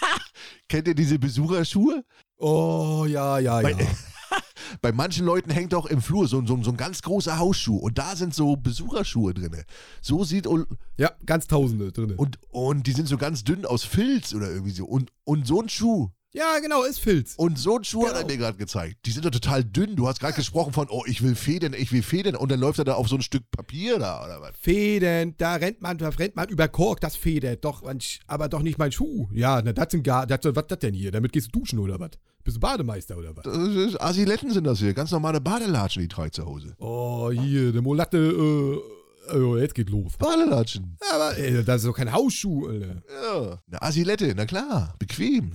Kennt ihr diese Besucherschuhe? Oh, ja, ja, Bei- ja. Bei manchen Leuten hängt doch im Flur so, so, so ein ganz großer Hausschuh und da sind so Besucherschuhe drin. So sieht und, Ja, ganz Tausende drin. und, und die sind so ganz dünn aus Filz oder irgendwie so. Und, und so ein Schuh, ja, genau, ist Filz. Und so einen Schuh hat er Genau. mir gerade gezeigt. Die sind doch total dünn. Du hast gerade gesprochen von, oh, ich will Federn, ich will Federn. Und dann läuft er da auf so ein Stück Papier da, oder was? Federn, da rennt man, da rennt man über Kork, das federt, doch, aber doch nicht mein Schuh. Ja, na, das sind gar, das, was das denn hier? Damit gehst du duschen oder was? Bist du Bademeister oder was? Das ist, Asiletten sind das hier. Ganz normale Badelatschen, die trage zu Hause. Oh, hier, der Molatte, äh, oh, jetzt geht los. Badelatschen. Aber, ey, das ist doch kein Hausschuh, Alter. Ja. Eine Asilette, na klar. Bequem.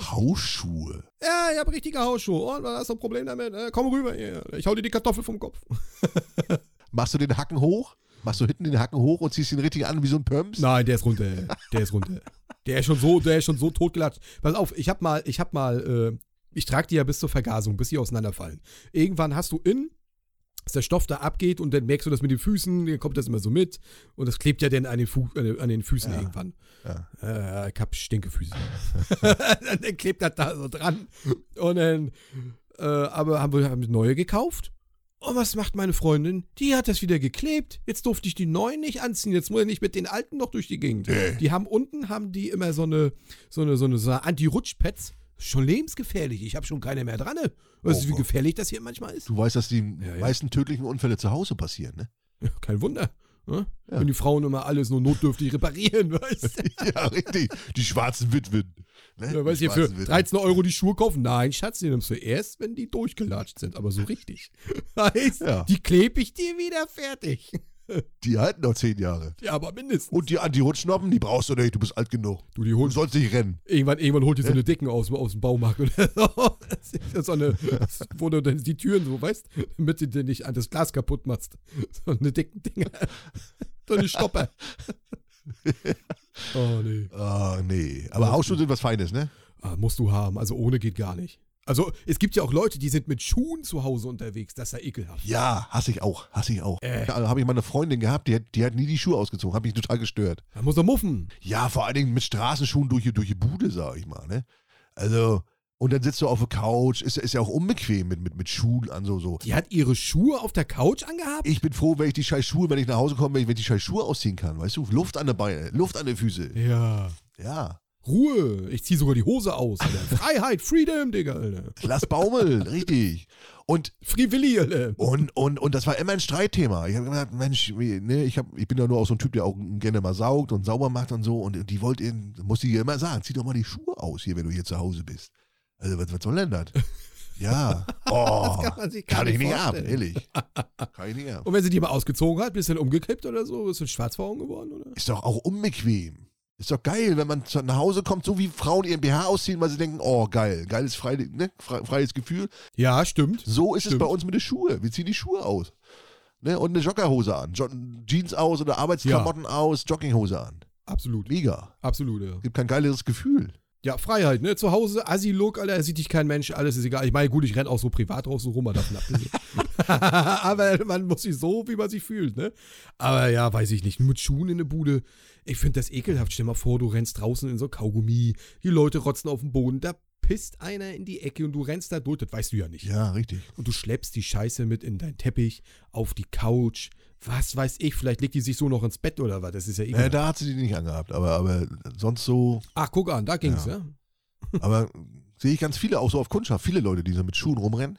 Hausschuhe. Ja, ich habe richtige Hausschuhe. Und was hast du ein Problem damit? Äh, komm rüber hier. Ich hau dir die Kartoffel vom Kopf. Machst du den Hacken hoch? Machst du hinten den Hacken hoch und ziehst ihn richtig an wie so ein Pumps? Nein, der ist runter. Der ist runter. Der ist schon so, der ist schon so totgelatscht. Pass auf, ich hab mal, ich hab mal, äh, ich trage die ja bis zur Vergasung, bis sie auseinanderfallen. Irgendwann hast du in, dass der Stoff da abgeht und dann merkst du das mit den Füßen, dann kommt das immer so mit und das klebt ja dann an den, Fu äh, an den Füßen irgendwann. Ja. Äh, ich hab Stinkefüße. dann klebt das da so dran und dann, äh, aber haben wir haben neue gekauft Und was macht meine Freundin? Die hat das wieder geklebt. Jetzt durfte ich die neuen nicht anziehen. Jetzt muss ich nicht mit den alten noch durch die Gegend. Nee. Die haben unten, haben die immer so eine, so eine, so eine, so eine Anti-Rutsch-Pads. Schon lebensgefährlich. Ich habe schon keine mehr dran. Weißt du, wie Oh. gefährlich das hier manchmal ist? Du weißt, dass die Ja, ja. meisten tödlichen Unfälle zu Hause passieren, ne? Ja, kein Wunder. Ne? Wenn die Frauen immer alles nur notdürftig reparieren, weißt du? ja, richtig. Die schwarzen Witwen. Ne? Ja, weißt du, für schwarzen Witwen. 13 Euro die Schuhe kaufen? Nein, Schatz, die nimmst du erst, wenn die durchgelatscht sind, aber so richtig. Heißt, Ja. die klebe ich dir wieder fertig. Die halten noch zehn Jahre. Ja, aber mindestens. Und die Anti-Rutschnoppen, die brauchst du nicht. Du bist alt genug. du, die Du holst sollst nicht rennen. irgendwann, irgendwann holt die so eine Dicken aus, aus dem Baumarkt oder so. Das ist so eine, wo du dann die Türen so, weißt, damit du dir nicht an das Glas kaputt machst. So eine dicken Dinger. So eine Stopper. Oh, nee. Ah, nee. Aber Hausschuhe sind was Feines, ne? Ah, musst du haben. Also ohne geht gar nicht. Also es gibt ja auch Leute, die sind mit Schuhen zu Hause unterwegs. Das ist ja ekelhaft. Ja, hasse ich auch. Hasse ich auch. Äh. Da habe ich mal eine Freundin gehabt, die hat, die hat nie die Schuhe ausgezogen. Hat mich total gestört. Da muss er muffen. Ja, vor allen Dingen mit Straßenschuhen durch, die- durch die Bude, sag ich mal, ne? Also, und dann sitzt du auf der Couch. Ist, ist ja auch unbequem mit, mit, mit Schuhen an, so, so. Die hat ihre Schuhe auf der Couch angehabt? Ich bin froh, wenn ich die scheiß Schuhe, wenn ich nach Hause komme, wenn ich, wenn ich die scheiß Schuhe ausziehen kann, weißt du? Luft an der Beine, Luft an den Füße. Ja. Ja. Ruhe. Ich zieh sogar die Hose aus. Alter. Freiheit, Freedom, Digga, Alter. Lass baumeln, richtig. Und, Free Willy, Alter. und, und, und das war immer ein Streitthema. Ich habe gesagt, Mensch, ne, ich, hab, ich bin ja nur auch so ein Typ, der auch gerne mal saugt und sauber macht und so. Und die wollte, ihn- muss die ihr immer sagen, zieh doch mal die Schuhe aus hier, wenn du hier zu Hause bist. Also, was, was soll denn das? Ja. Oh, kann man sich kann ich nicht nicht ab, vorstellen. ehrlich. Kann ich nicht ab. Und wenn sie die mal ausgezogen hat, bisschen umgekippt oder so, ist du schwarz vor Augen geworden, oder? Ist doch auch unbequem. Ist doch geil, wenn man zu- nach Hause kommt, so wie Frauen ihren BH ausziehen, weil sie denken, oh geil, geiles frei, ne, fre- freies Gefühl. Ja, stimmt. So ist es Stimmt. bei uns mit den Schuhen. Wir ziehen die Schuhe aus. Ne, und eine Joggerhose an. Jo Jeans aus oder Arbeitsklamotten aus, Jogginghose an. Absolut. Mega. Absolut, ja. Gibt kein geileres Gefühl. Ja, Freiheit, ne? Zu Hause, Assi-Look, Alter, da sieht dich kein Mensch, alles ist egal. Ich meine, gut, ich renn auch so privat raus so rum, mal davon abgesehen. Aber man muss sich so, wie man sich fühlt, ne? Aber ja, weiß ich nicht. Mit Schuhen in der Bude, ich finde das ekelhaft. Stell mal vor, du rennst draußen in so Kaugummi, die Leute rotzen auf den Boden, da pisst einer in die Ecke und du rennst da durch, das weißt du ja nicht. Ja, richtig. Und du schleppst die Scheiße mit in deinen Teppich, auf die Couch, was weiß ich, vielleicht legt die sich so noch ins Bett oder was, das ist ja Äh, ekelhaft. da hat sie die nicht angehabt, aber, aber sonst so. Ach, guck an, da ging's, Ja. ja. Aber sehe ich ganz viele, auch so auf Kundschaft, viele Leute, die so mit Schuhen rumrennen.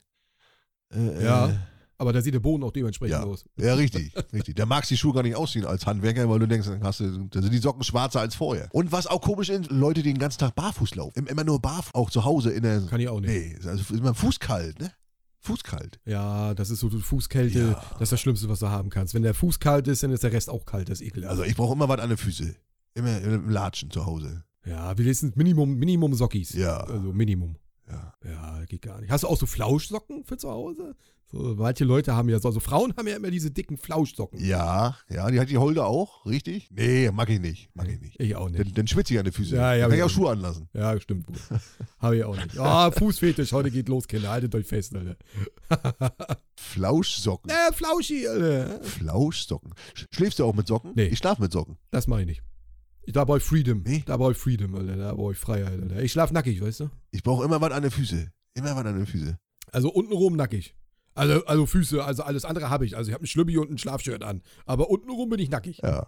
Äh, Ja. Äh, Aber da sieht der Boden auch dementsprechend Ja. aus. Ja, richtig, richtig. Der magst die Schuhe gar nicht ausziehen als Handwerker, weil du denkst, dann, hast du, dann sind die Socken schwarzer als vorher. Und was auch komisch ist, Leute, die den ganzen Tag barfuß laufen. Im- Immer nur barfuß, auch zu Hause in der. Kann ich auch nicht. Nee, also ist immer fußkalt, ne? Fußkalt. Ja, das ist so Fußkälte, Ja. das ist das Schlimmste, was du haben kannst. Wenn der Fuß kalt ist, dann ist der Rest auch kalt, das ist ekelhaft. Also ich brauche immer was an den Füßen. Immer im Latschen zu Hause. ja, wir lesen Minimum, Minimum Sockis. Ja. Also Minimum. Ja. Ja, geht gar nicht. Hast du auch so Flauschsocken für zu Hause? So, manche Leute haben ja so, also Frauen haben ja immer diese dicken Flauschsocken. Ja, ja, die hat die Holde auch, richtig? Nee, mag ich nicht. Mag ich nicht. Ich auch nicht. Dann, dann schwitze ich an den Füßen. Ja, ja, dann kann ich ja. auch Schuhe anlassen. Ja, stimmt. Habe ich auch nicht. Ah, Fußfetisch, heute geht los, Kinder. Haltet euch fest, Alter. Flauschsocken. Äh, Flauschi, Alter. Flauschsocken. Sch- Schläfst du auch mit Socken? Nee. Ich schlafe mit Socken. Das mache ich nicht. Da brauche ich Freedom. Nee? Da brauche ich Freedom, Alter. Da brauche ich Freiheit, Alter. Ich schlaf nackig, weißt du? Ich brauche immer was an den Füßen. Immer was an den Füßen. Also untenrum nackig. Also, also Füße, also alles andere habe ich. Also ich habe ein Schlübbi und ein Schlafshirt an. Aber untenrum bin ich nackig. Ja.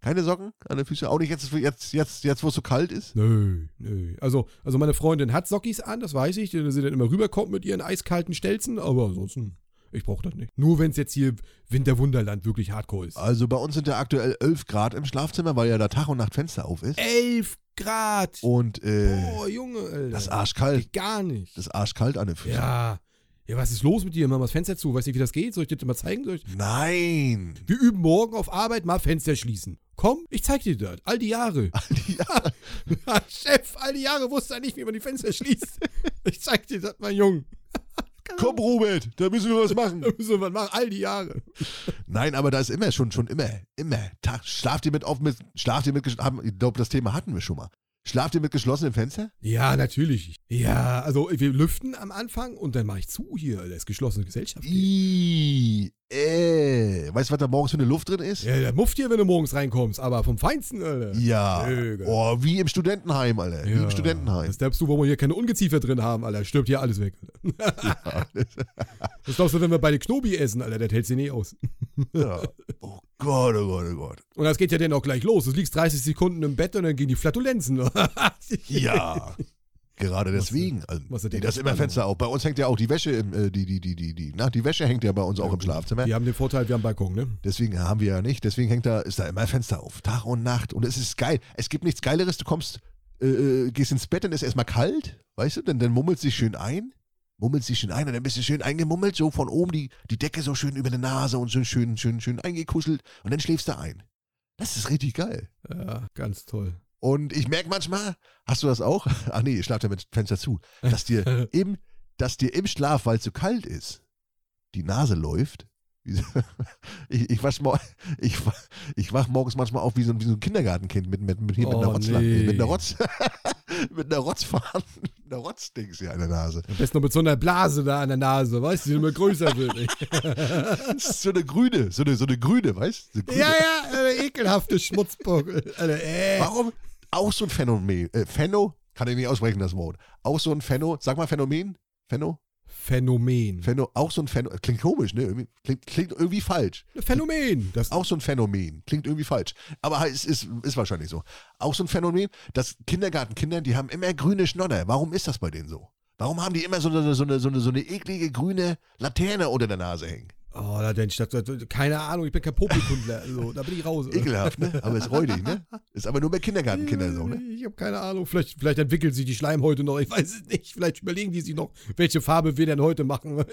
Keine Socken an den Füßen? Auch nicht jetzt, jetzt, jetzt, jetzt wo es so kalt ist? Nö, nö. Also, also meine Freundin hat Sockis an, das weiß ich, dass sie dann immer rüberkommt mit ihren eiskalten Stelzen, aber ansonsten, ich brauche das nicht. Nur wenn es jetzt hier Winterwunderland wirklich hardcore ist. Also bei uns sind ja aktuell 11 Grad im Schlafzimmer, weil ja da Tag und Nacht Fenster auf ist. 11 Grad! Und äh, Boah, Junge, Alter. das ist arschkalt. Geht gar nicht. Das ist arschkalt an den Füßen. ja. Ja, was ist los mit dir? Mach mal das Fenster zu. Weißt du, wie das geht? Soll ich dir das mal zeigen? Ich... Nein. Wir üben morgen auf Arbeit mal Fenster schließen. Komm, ich zeig dir das. All die Jahre. Ja, Chef, all die Jahre wusste er nicht, wie man die Fenster schließt. Ich zeig dir das, mein Junge. komm, Robert, da müssen wir was machen. Da müssen wir was machen, all die Jahre. Nein, aber da ist immer schon, schon immer, immer. Tag, schlaft ihr mit auf mit, schlaft ihr mit, haben- ich glaube, das Thema hatten wir schon mal. Schlaft ihr mit geschlossenem Fenster? Ja, natürlich. Ja, also wir lüften am Anfang und dann mache ich zu hier. Das ist geschlossene Gesellschaft. Ih, äh, weißt du, was da morgens für eine Luft drin ist? Ja, der mufft hier, wenn du morgens reinkommst, aber vom Feinsten, Alter. Ja. Mega. Oh, wie im Studentenheim, Alter. Wie im Studentenheim. Das glaubst du, wo wir hier keine Ungeziefer drin haben, Alter. Stirbt hier alles weg. Das glaubst du, wenn wir beide Knobi essen, Alter, das hält sie nie aus. Ja. Oh Gott, oh Gott, oh Gott. Und das geht ja dann auch gleich los. Du liegst 30 Sekunden im Bett und dann gehen die Flatulenzen. Ja. Gerade deswegen. Also, was er nee, denkt, das ist immer. Fenster auf. Bei uns hängt ja auch die Wäsche, im, äh, die, die, die, die, die, na, die Wäsche hängt ja bei uns auch im Schlafzimmer. Wir haben den Vorteil, wir haben Balkon, ne? Deswegen haben wir ja nicht. Deswegen hängt da, ist da immer Fenster auf. Tag und Nacht. Und es ist geil. Es gibt nichts Geileres. Du kommst, äh, äh, gehst ins Bett, dann ist erstmal kalt. Weißt du? Dann, dann mummelt sich schön ein. Mummelt sich schön ein und dann bist du schön eingemummelt. So von oben die, die Decke so schön über der Nase und so schön, schön, schön eingekuschelt. Und dann schläfst du ein. Das ist richtig geil. Ja, ganz toll. Und ich merke manchmal, hast du das auch? Ach nee, ich schlaf ja mit Fenster zu, dass dir im, dass dir im Schlaf, weil es so kalt ist, die Nase läuft. Ich, ich, wasch, mo- ich, ich wach morgens manchmal auf wie so, ein- wie so ein Kindergartenkind mit, mit, mit, mit einer Oh, Rotzla- nee. mit einer Rotz, mit einer Rotzfahne, mit einer Rotzdings hier an der Nase. Am besten noch mit so einer Blase da an der Nase, weißt du, die immer größer wird. so eine grüne, so eine, so eine grüne, weißt du? So ja, ja, ekelhafte Schmutzbock. Alter, äh. Warum? Auch so ein Phänomen, äh, Phäno, kann ich nicht aussprechen, das Wort. Auch so ein Phäno, sag mal Phänomen, Phäno? Phänomen. Phäno, auch so ein Phänomen. Klingt komisch, ne? Irgendwie, klingt, klingt irgendwie falsch. Phänomen. Das, Auch so ein Phänomen. Klingt irgendwie falsch. Aber es ist, ist wahrscheinlich so. Auch so ein Phänomen, dass Kindergartenkinder, die haben immer grüne Schnodder. Warum ist das bei denen so? Warum haben die immer so eine, so eine, so eine, so eine eklige grüne Laterne unter der Nase hängen? Oh, da denk ich, das, das, keine Ahnung, ich bin kein Popelkundler. Also, da bin ich raus. Ekelhaft, ne? Aber ist räudig, ne? Ist aber nur bei Kindergartenkinder so, ne? Ich habe keine Ahnung. Vielleicht, vielleicht entwickelt sich die Schleimhäute noch. Ich weiß es nicht. Vielleicht überlegen die sich noch, welche Farbe wir denn heute machen.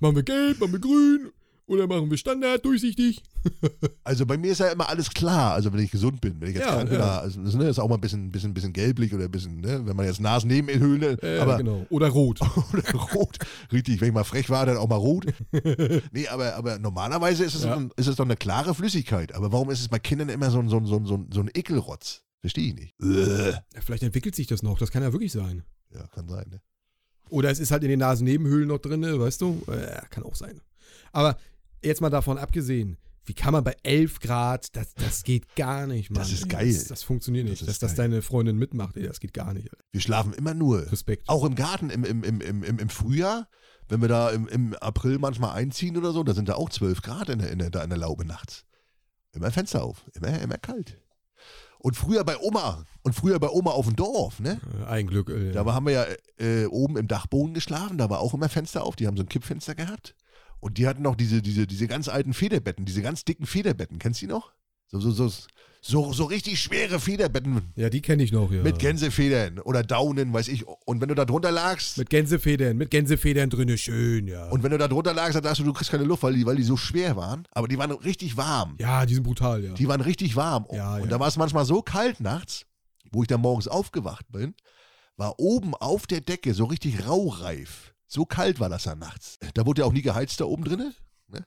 Machen wir gelb, machen wir grün oder machen wir Standard, durchsichtig. Also bei mir ist ja immer alles klar, also wenn ich gesund bin, wenn ich jetzt Ja, krank bin, ja. also, das ne, ist auch mal ein bisschen, bisschen, bisschen gelblich oder ein bisschen, ne, wenn man jetzt Nasennebenhöhle, Äh, aber genau. Oder rot. oder rot, richtig, wenn ich mal frech war, dann auch mal rot. nee, aber, aber normalerweise ist es, Ja. ein, ist es doch eine klare Flüssigkeit, aber warum ist es bei Kindern immer so ein, so ein, so ein, so ein, so ein Ekelrotz? Verstehe ich nicht. Äh. Vielleicht entwickelt sich das noch. Das kann ja wirklich sein. Ja, kann sein, ne? Oder es ist halt in den Nasennebenhöhlen noch drin, weißt du? Äh, kann auch sein. Aber jetzt mal davon abgesehen, wie kann man bei 11 Grad, das, das geht gar nicht, Mann. Das ist geil. Das, das funktioniert nicht. Das dass das deine Freundin mitmacht, ey, das geht gar nicht. Wir schlafen immer nur. Respekt. Auch im Garten, im, im, im, im, im im Frühjahr, wenn wir da im, im April manchmal einziehen oder so, da sind da auch 12 Grad in der, in der, da in der Laube nachts. Immer Fenster auf, immer, immer kalt. Und früher bei Oma, und früher bei Oma auf dem Dorf, ne? Äh, ein Glück. Äh, Da haben wir ja äh, oben im Dachboden geschlafen, da war auch immer Fenster auf, die haben so ein Kippfenster gehabt. Und die hatten noch diese, diese, diese ganz alten Federbetten, diese ganz dicken Federbetten, kennst du die noch? So, so, so, so, so richtig schwere Federbetten ja, die kenne ich noch, ja. mit Gänsefedern oder Daunen, weiß ich. Und wenn du da drunter lagst, Mit Gänsefedern, mit Gänsefedern drinne, schön, ja. und wenn du da drunter lagst, dann dachtest du, du kriegst keine Luft, weil die, weil die so schwer waren. Aber die waren richtig warm. ja, die sind brutal, ja. Die waren richtig warm. Ja, und ja. da war es manchmal so kalt nachts, wo ich dann morgens aufgewacht bin, war oben auf der Decke so richtig raureif. So kalt war das dann nachts. Da wurde ja auch nie geheizt da oben drinne. Ne?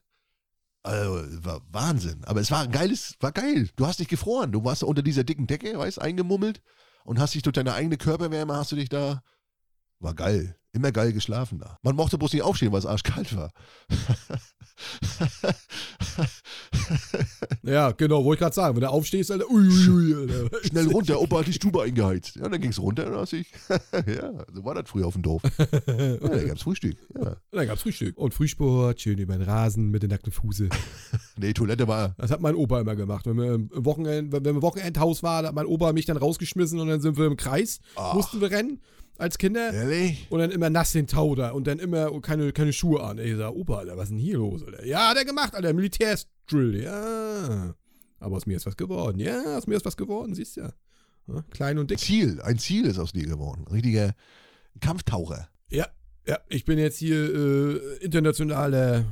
Also, war Wahnsinn. Aber es war ein geiles, war geil. Du hast dich gefroren. Du warst unter dieser dicken Decke, weißt, eingemummelt und hast dich durch deine eigene Körperwärme, hast du dich da. War geil. Immer geil geschlafen da. Man mochte bloß nicht aufstehen, weil es arschkalt war. Ja, genau, wollte ich gerade sagen. Wenn du aufstehst, Alter, uiuiui, Alter. Schnell runter, Opa hat die Stube eingeheizt. Ja, dann ging's runter und dann ich. ja, so war das früher auf dem Dorf. Ja, da gab's Frühstück. Ja. Und dann gab's Frühstück. Und Frühsport, schön über den Rasen mit den nackten Fuße. Nee, Toilette war. Das hat mein Opa immer gemacht. Wenn wir im Wochenend, wenn wir im Wochenendhaus waren, hat mein Opa mich dann rausgeschmissen und dann sind wir im Kreis, Ach. mussten wir rennen als Kinder. Ehrlich? Und dann immer nass den Tau da und dann immer keine, keine Schuhe an. Ey, ich sag, Opa, Alter, was ist denn hier los, Alter? Ja, hat er gemacht, Alter, Militärsdrill, ja. Aber aus mir ist was geworden. Ja, aus mir ist was geworden, siehst du ja. ja. Klein und dick. Ziel. Ein Ziel ist aus dir geworden. Ein richtiger Kampftaucher. Ja, ja, ich bin jetzt hier äh, internationaler.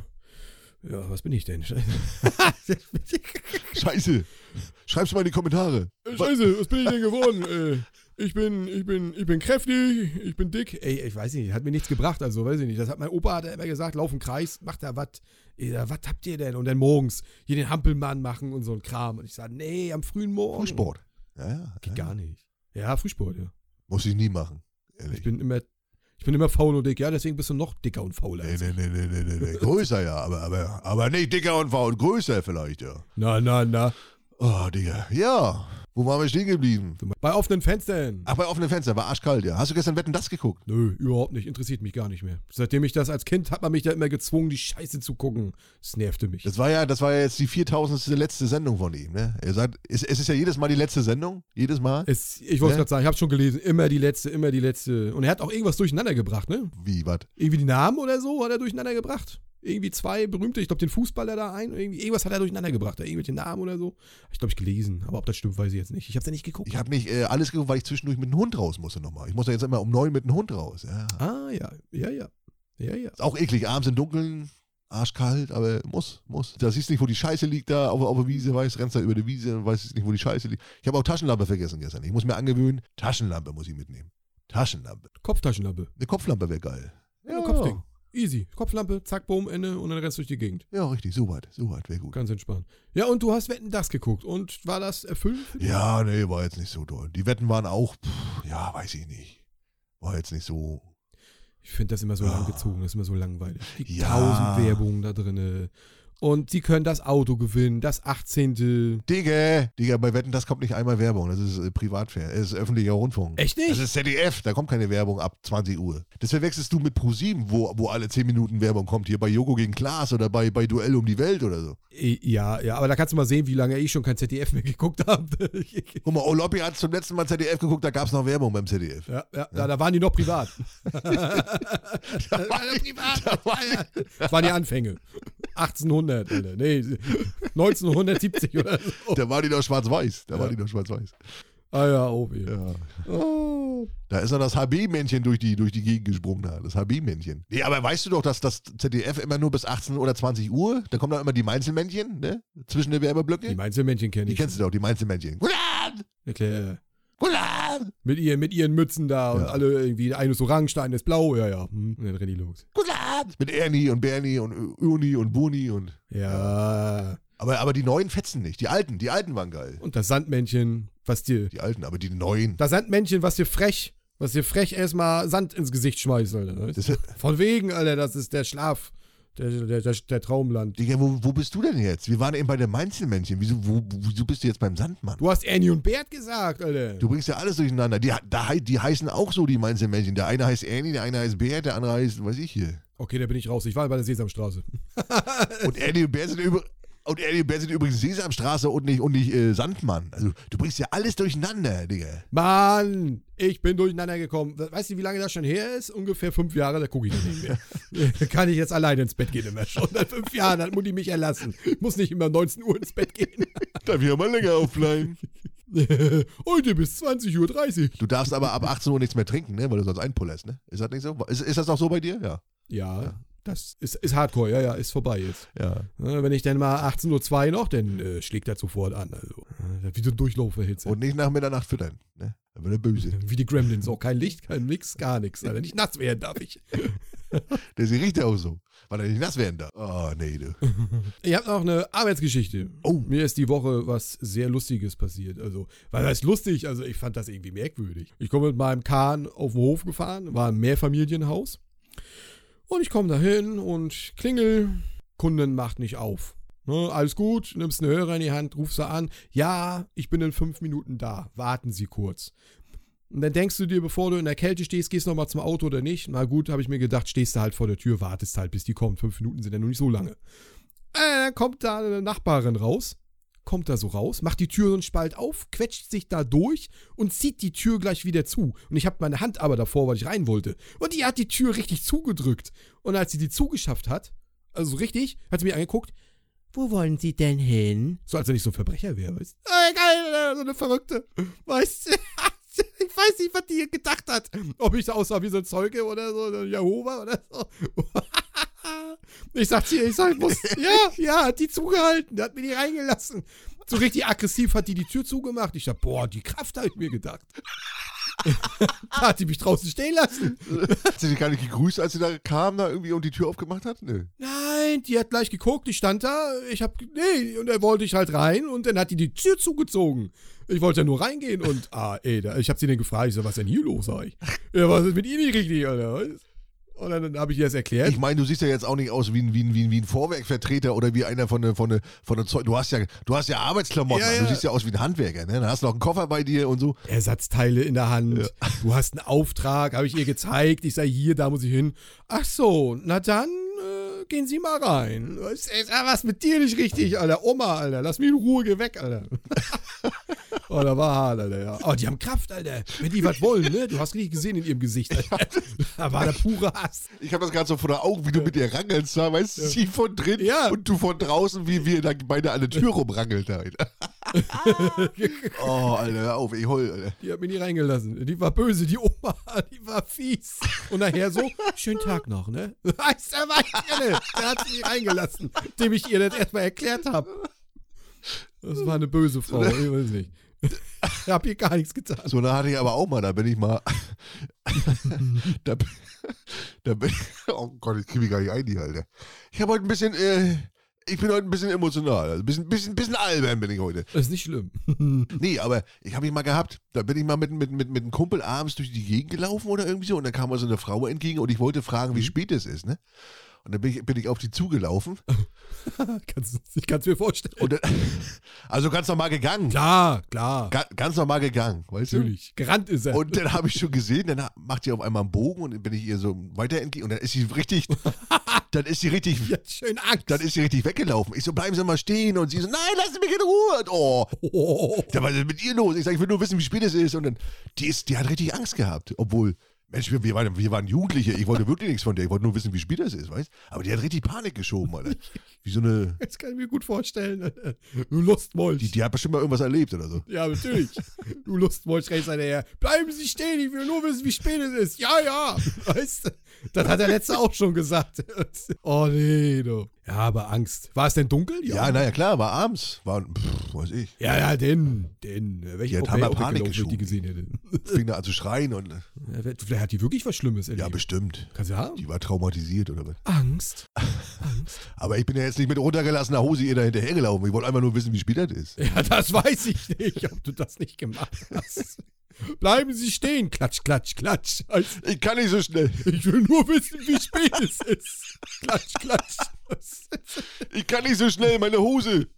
Ja, was bin ich denn? Scheiße. Schreib's mal in die Kommentare. Scheiße, was bin ich denn geworden? Ich bin, ich bin, ich bin kräftig, ich bin dick. Ey, ich weiß nicht, hat mir nichts gebracht, also weiß ich nicht. Das hat mein Opa hat er immer gesagt, lauf im Kreis, mach da was. Was habt ihr denn? Und dann morgens hier den Hampelmann machen und so ein Kram. Und ich sage, nee, am frühen Morgen. Frühsport. Ja, ja. Geht ja. gar nicht. Ja, Frühsport, ja. Muss ich nie machen. Ehrlich. Ich bin immer Ich bin immer faul und dick, ja, deswegen bist du noch dicker und fauler. Nee, als nee, nee, nee, nee, nee, nee. Größer ja, aber, aber, aber nicht dicker und faul. Größer vielleicht, ja. Na, na, na. Oh, Digga. Ja. Wo waren wir stehen geblieben? Bei offenen Fenstern. Ach, bei offenen Fenstern, war arschkalt, ja. Hast du gestern Wetten das geguckt? Nö, überhaupt nicht. Interessiert mich gar nicht mehr. Seitdem ich das als Kind hat man mich da immer gezwungen, die Scheiße zu gucken. Das nervte mich. Das war ja, das war ja jetzt die 4000. letzte Sendung von ihm, ne? Er sagt, es, es ist ja jedes Mal die letzte Sendung. Jedes Mal. Es, ich wollte Ne? gerade sagen, ich habe schon gelesen, immer die letzte, immer die letzte. Und er hat auch irgendwas durcheinander gebracht, ne? Wie, was? Irgendwie die Namen oder so hat er durcheinander gebracht. Irgendwie zwei berühmte, ich glaube den Fußballer da ein, irgendwie, irgendwas hat er durcheinander gebracht, da irgendwelche Namen oder so. Ich glaube, ich gelesen, aber ob das stimmt, weiß ich jetzt nicht. Ich habe ja nicht geguckt. Ich habe nicht äh, alles geguckt, weil ich zwischendurch mit dem Hund raus musste nochmal. Ich muss ja jetzt immer um neun mit dem Hund raus. Ja. ah, ja, ja, ja. Ja, ja. Ist auch eklig, abends im Dunkeln, arschkalt, aber muss, muss. Da siehst du nicht, wo die Scheiße liegt da auf, auf der Wiese, weißt, rennst da über die Wiese und weißt nicht, wo die Scheiße liegt. Ich habe auch Taschenlampe vergessen gestern. Ich muss mir angewöhnen, Taschenlampe muss ich mitnehmen. Taschenlampe. Kopftaschenlampe. Eine Kopflampe wäre geil. Ja, Kopfding. Easy. Kopflampe, zack, boom, Ende und dann rennst du durch die Gegend. Ja, richtig, so weit, so weit, wäre gut. Ganz entspannt. Ja, und du hast Wetten das geguckt. Und war das erfüllend dich? Ja, nee, war jetzt nicht so toll. Die Wetten waren auch, pff, ja, weiß ich nicht. War jetzt nicht so. Ich finde das immer so Ah. langgezogen, das ist immer so langweilig. Die Ja. tausend Werbungen da drinne. Und sie können das Auto gewinnen, das 18. Digga, Digga, bei Wetten, das kommt nicht einmal Werbung. Das ist äh, Privatfern. Das ist öffentlicher Rundfunk. Echt nicht? Das ist ZDF, da kommt keine Werbung ab 20 Uhr. Das verwechselst du mit Pro7, wo, wo alle 10 Minuten Werbung kommt. Hier bei Joko gegen Klaas oder bei, bei Duell um die Welt oder so. Ja, ja, aber da kannst du mal sehen, wie lange ich schon kein ZDF mehr geguckt habe. Guck mal, Oloppi hat zum letzten Mal ZDF geguckt, da gab es noch Werbung beim ZDF. ja, ja, Da, da waren die noch privat. Da war privat. Da waren die Anfänge. 1800, Alter. Nee, 1970 oder so. da war die noch schwarz-weiß. Da war Ja. die noch schwarz-weiß. Ah ja, Obi. Ja. Oh. Da ist noch das HB-Männchen durch die, durch die Gegend gesprungen. Da. Das HB-Männchen. Nee, aber weißt du doch, dass das ZDF immer nur bis 18 oder 20 Uhr, da kommen dann immer die Mainzelmännchen, ne? Zwischen den Werbeblöcke. Die Mainzelmännchen kenne Die ich. kennst du doch, die. Guten Abend! Mit, ihr, mit ihren Mützen da und Ja. alle irgendwie, der eine ist orange, der eine ist blau, ja, ja. Hm. Und dann rennen die los. Guten Abend! Mit Ernie und Bernie und Uni und Buni und. Ja. Aber, aber die neuen fetzen nicht. Die alten, die alten waren geil. Und das Sandmännchen, was dir. Die alten, aber die neuen. Das Sandmännchen, was dir frech, was dir frech erstmal Sand ins Gesicht schmeißt, Alter. Von wegen, Alter, das ist der Schlaf. Der, der, der, der Traumland. Digga, wo, wo bist du denn jetzt? Wir waren eben bei den Mainzelmännchen. Wieso, wo, wieso bist du jetzt beim Sandmann? Du hast Ernie und Bert gesagt, Alter. Du bringst ja alles durcheinander. Die, da, die heißen auch so, die Mainzelmännchen. Der eine heißt Ernie, der eine heißt Bert, der andere heißt, weiß ich hier. Okay, da bin ich raus. Ich war bei der Sesamstraße. Und Ernie und Bert sind über. Und und Bert sind übrigens Sesamstraße und nicht, und nicht äh, Sandmann. Also, du bringst ja alles durcheinander, Digga. Mann, ich bin durcheinander gekommen. Weißt du, wie lange das schon her ist? Ungefähr fünf Jahre, da gucke ich noch nicht mehr. Kann ich jetzt alleine ins Bett gehen immer schon. Seit fünf Jahren hat Mutti mich erlassen. Ich muss nicht immer 19 Uhr ins Bett gehen. Darf ich auch mal länger aufbleiben? Heute bis 20.30 Uhr. Du darfst aber ab 18 Uhr nichts mehr trinken, ne? Weil du sonst einpullerst, ne? Ist das nicht so? Ist, ist das auch so bei dir? Ja. Ja, das ist, ist Hardcore. Ja, ja, ist vorbei jetzt. Ja. Ja, Wenn ich dann mal 18.02 Uhr noch, dann äh, schlägt er sofort an. Also, wie so ein Durchlauferhitze. Und nicht nach Mitternacht füttern, ne? Dann wird er böse. Wie die Gremlins. Auch kein Licht, kein Nix, gar nichts. Alter. Nicht nass werden darf ich. Der riecht ja auch so, weil er nicht nass werden darf. Oh, nee, du. Ich habe noch eine Arbeitsgeschichte. Oh. Mir ist die Woche was sehr Lustiges passiert. Also, was heißt lustig? Also, ich fand das irgendwie merkwürdig. Ich komme mit meinem Kahn auf den Hof gefahren, war ein Mehrfamilienhaus. Und ich komme da hin und klingel, Kunden macht nicht auf. Ne, alles gut, nimmst einen Hörer in die Hand, rufst sie an. Ja, ich bin in fünf Minuten da. Warten Sie kurz. Und dann denkst du dir, bevor du in der Kälte stehst, gehst du nochmal zum Auto oder nicht. Na gut, habe ich mir gedacht, stehst du halt vor der Tür, wartest halt, bis die kommt. Fünf Minuten sind ja noch nicht so lange. Äh, dann kommt da eine Nachbarin raus, kommt da so raus, macht die Tür so einen Spalt auf, quetscht sich da durch und zieht die Tür gleich wieder zu. Und ich habe meine Hand aber davor, weil ich rein wollte. Und die hat die Tür richtig zugedrückt. Und als sie die zugeschafft hat, also so richtig, hat sie mir angeguckt, wo wollen Sie denn hin? So als wenn ich so ein Verbrecher wäre, weißt du? Äh, geil, so eine Verrückte. Weißt du? Ich weiß nicht, was die gedacht hat. Ob ich aussah wie so ein Zeuge oder so, ein Jehova oder so. Ich sag dir, ich sag, ich muss. Ja, ja, hat die zugehalten, hat mir die reingelassen. So richtig aggressiv hat die die Tür zugemacht. Ich sag, boah, die Kraft habe ich mir gedacht. da hat die mich draußen stehen lassen. Hat sie dich gar nicht gegrüßt, als sie da kam, da irgendwie und die Tür aufgemacht hat? Nö. Nein, die hat gleich geguckt, die stand da, ich hab, nee, und dann wollte ich halt rein und dann hat die die Tür zugezogen. Ich wollte ja nur reingehen und, ah, ey, da, ich hab sie dann gefragt, ich so, was ist denn hier los, sag ich. Ja, was ist mit Ihnen nicht richtig, Alter? Und dann, dann habe ich ihr das erklärt. Ich meine, du siehst ja jetzt auch nicht aus wie ein, wie ein, wie ein, wie ein Vorwerkvertreter oder wie einer von der, von der, von der Zeug. Du hast ja, du hast ja Arbeitsklamotten, Ja, ja. du siehst ja aus wie ein Handwerker, ne? Da hast du noch einen Koffer bei dir und so. Ersatzteile in der Hand. Du hast einen Auftrag, habe ich ihr gezeigt. Ich sage, hier, da muss ich hin. Ach so, na dann äh, gehen Sie mal rein. Ist, ist ja was mit dir nicht richtig, Alter. Oma, Alter. Lass mich in Ruhe, geh weg, Alter. oh, da war hart, Alter, ja. Oh, die haben Kraft, Alter. Wenn die was wollen, ne? Du hast richtig gesehen in ihrem Gesicht, Alter. Da war der pure Hass. Ich habe das gerade so vor der Augen, wie du mit ihr rangelst, da, weißt du, sie von drin Ja. und du von draußen, wie wir da beide an der Tür rumrangelt. Alter. oh, Alter, hör auf, ich heul, Alter. Die hat mich nie reingelassen. Die war böse, die Oma, die war fies. Und nachher so, schönen Tag noch, ne? Weißt du, weiß ich Der hat sie reingelassen, dem ich ihr das erstmal erklärt habe. Das war eine böse Frau, ich weiß nicht. Ich hab ihr gar nichts getan. So, da hatte ich aber auch mal, da bin ich mal. da, bin- da bin Oh Gott, ich kriege mich gar nicht ein, die Alter. Ich habe heute ein bisschen, äh, ich bin heute ein bisschen emotional. Also ein bisschen, bisschen, bisschen albern bin ich heute. Das ist nicht schlimm. Nee, aber ich habe ihn mal gehabt. Da bin ich mal mit, mit, mit, mit einem Kumpel abends durch die Gegend gelaufen oder irgendwie so. Und dann kam mal so eine Frau entgegen und ich wollte fragen, wie spät es ist, ne? Und dann bin ich, bin ich auf die zugelaufen. kannst, ich kann es mir vorstellen. Dann, also ganz normal gegangen. Klar, klar. Ga, ganz normal gegangen, weißt du? Natürlich. Gerannt ist er. Und dann habe ich schon gesehen, dann macht sie auf einmal einen Bogen und dann bin ich ihr so weiter entgegen und dann ist sie richtig, dann ist sie richtig, ja, schön Angst. dann ist sie richtig weggelaufen. Ich so, bleiben Sie mal stehen und sie so, nein, lassen Sie mich in Ruhe. Und, oh, oh, was ist mit ihr los? Ich sage, ich will nur wissen, wie spät es ist. Und dann, die, ist, die hat richtig Angst gehabt, obwohl, Mensch, wir, wir, waren, wir waren Jugendliche, ich wollte wirklich nichts von der, ich wollte nur wissen, wie spät es ist, weißt Aber die hat richtig Panik geschoben, Alter. Wie so eine, das kann ich mir gut vorstellen. Du Lustmolch. die, die hat bestimmt mal irgendwas erlebt oder so. Ja, natürlich. Du Lustmolch rechts her. Bleiben Sie stehen, ich will nur wissen, wie spät es ist. Ja, ja. Weißt du? Das hat der Letzte auch schon gesagt. Oh nee, du. Ja, aber Angst. War es denn dunkel? Ja, naja, klar, war abends, war, pff, weiß ich. Ja, ja, den, den. Welche Die wäre auch Panik ich die geschoben. gesehen hätte. Fing da an zu schreien und, Ja, Vielleicht hat die wirklich was Schlimmes erlebt. ja, bestimmt. Kannst du haben? Die war traumatisiert oder was. Angst. Angst. Aber ich bin ja jetzt nicht mit runtergelassener Hose ihr da hinterhergelaufen. Ich wollte einfach nur wissen, wie spät das ist. Ja, das weiß ich nicht, ob du das nicht gemacht hast. Bleiben Sie stehen. Klatsch, klatsch, klatsch. Ich kann nicht so schnell. Ich will nur wissen, wie spät es ist. Klatsch, klatsch. Ich kann nicht so schnell, meine Hose.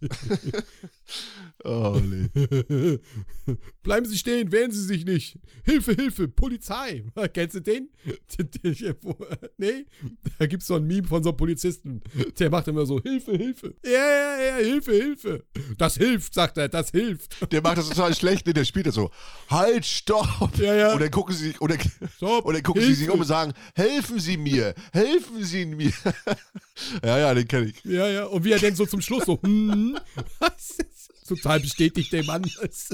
oh, nee. Bleiben Sie stehen, wehren Sie sich nicht. Hilfe, Hilfe, Polizei. Kennst du den? Nee? Da gibt's so ein Meme von so einem Polizisten. Der macht immer so, Hilfe, Hilfe. Ja, ja, ja, Hilfe, Hilfe. Das hilft, sagt er, das hilft. Der macht das total schlecht, ne? der spielt das so. Halt, stopp! Ja, ja. Und dann gucken sie sich, oder, Stopp, und dann gucken sie sich um und sagen, helfen Sie mir, helfen Sie mir. ja, ja, den kenne ich. Ja, ja. Und wie er denn so zum Schluss so, hm, was ist, total bestätigt der Mann. Das,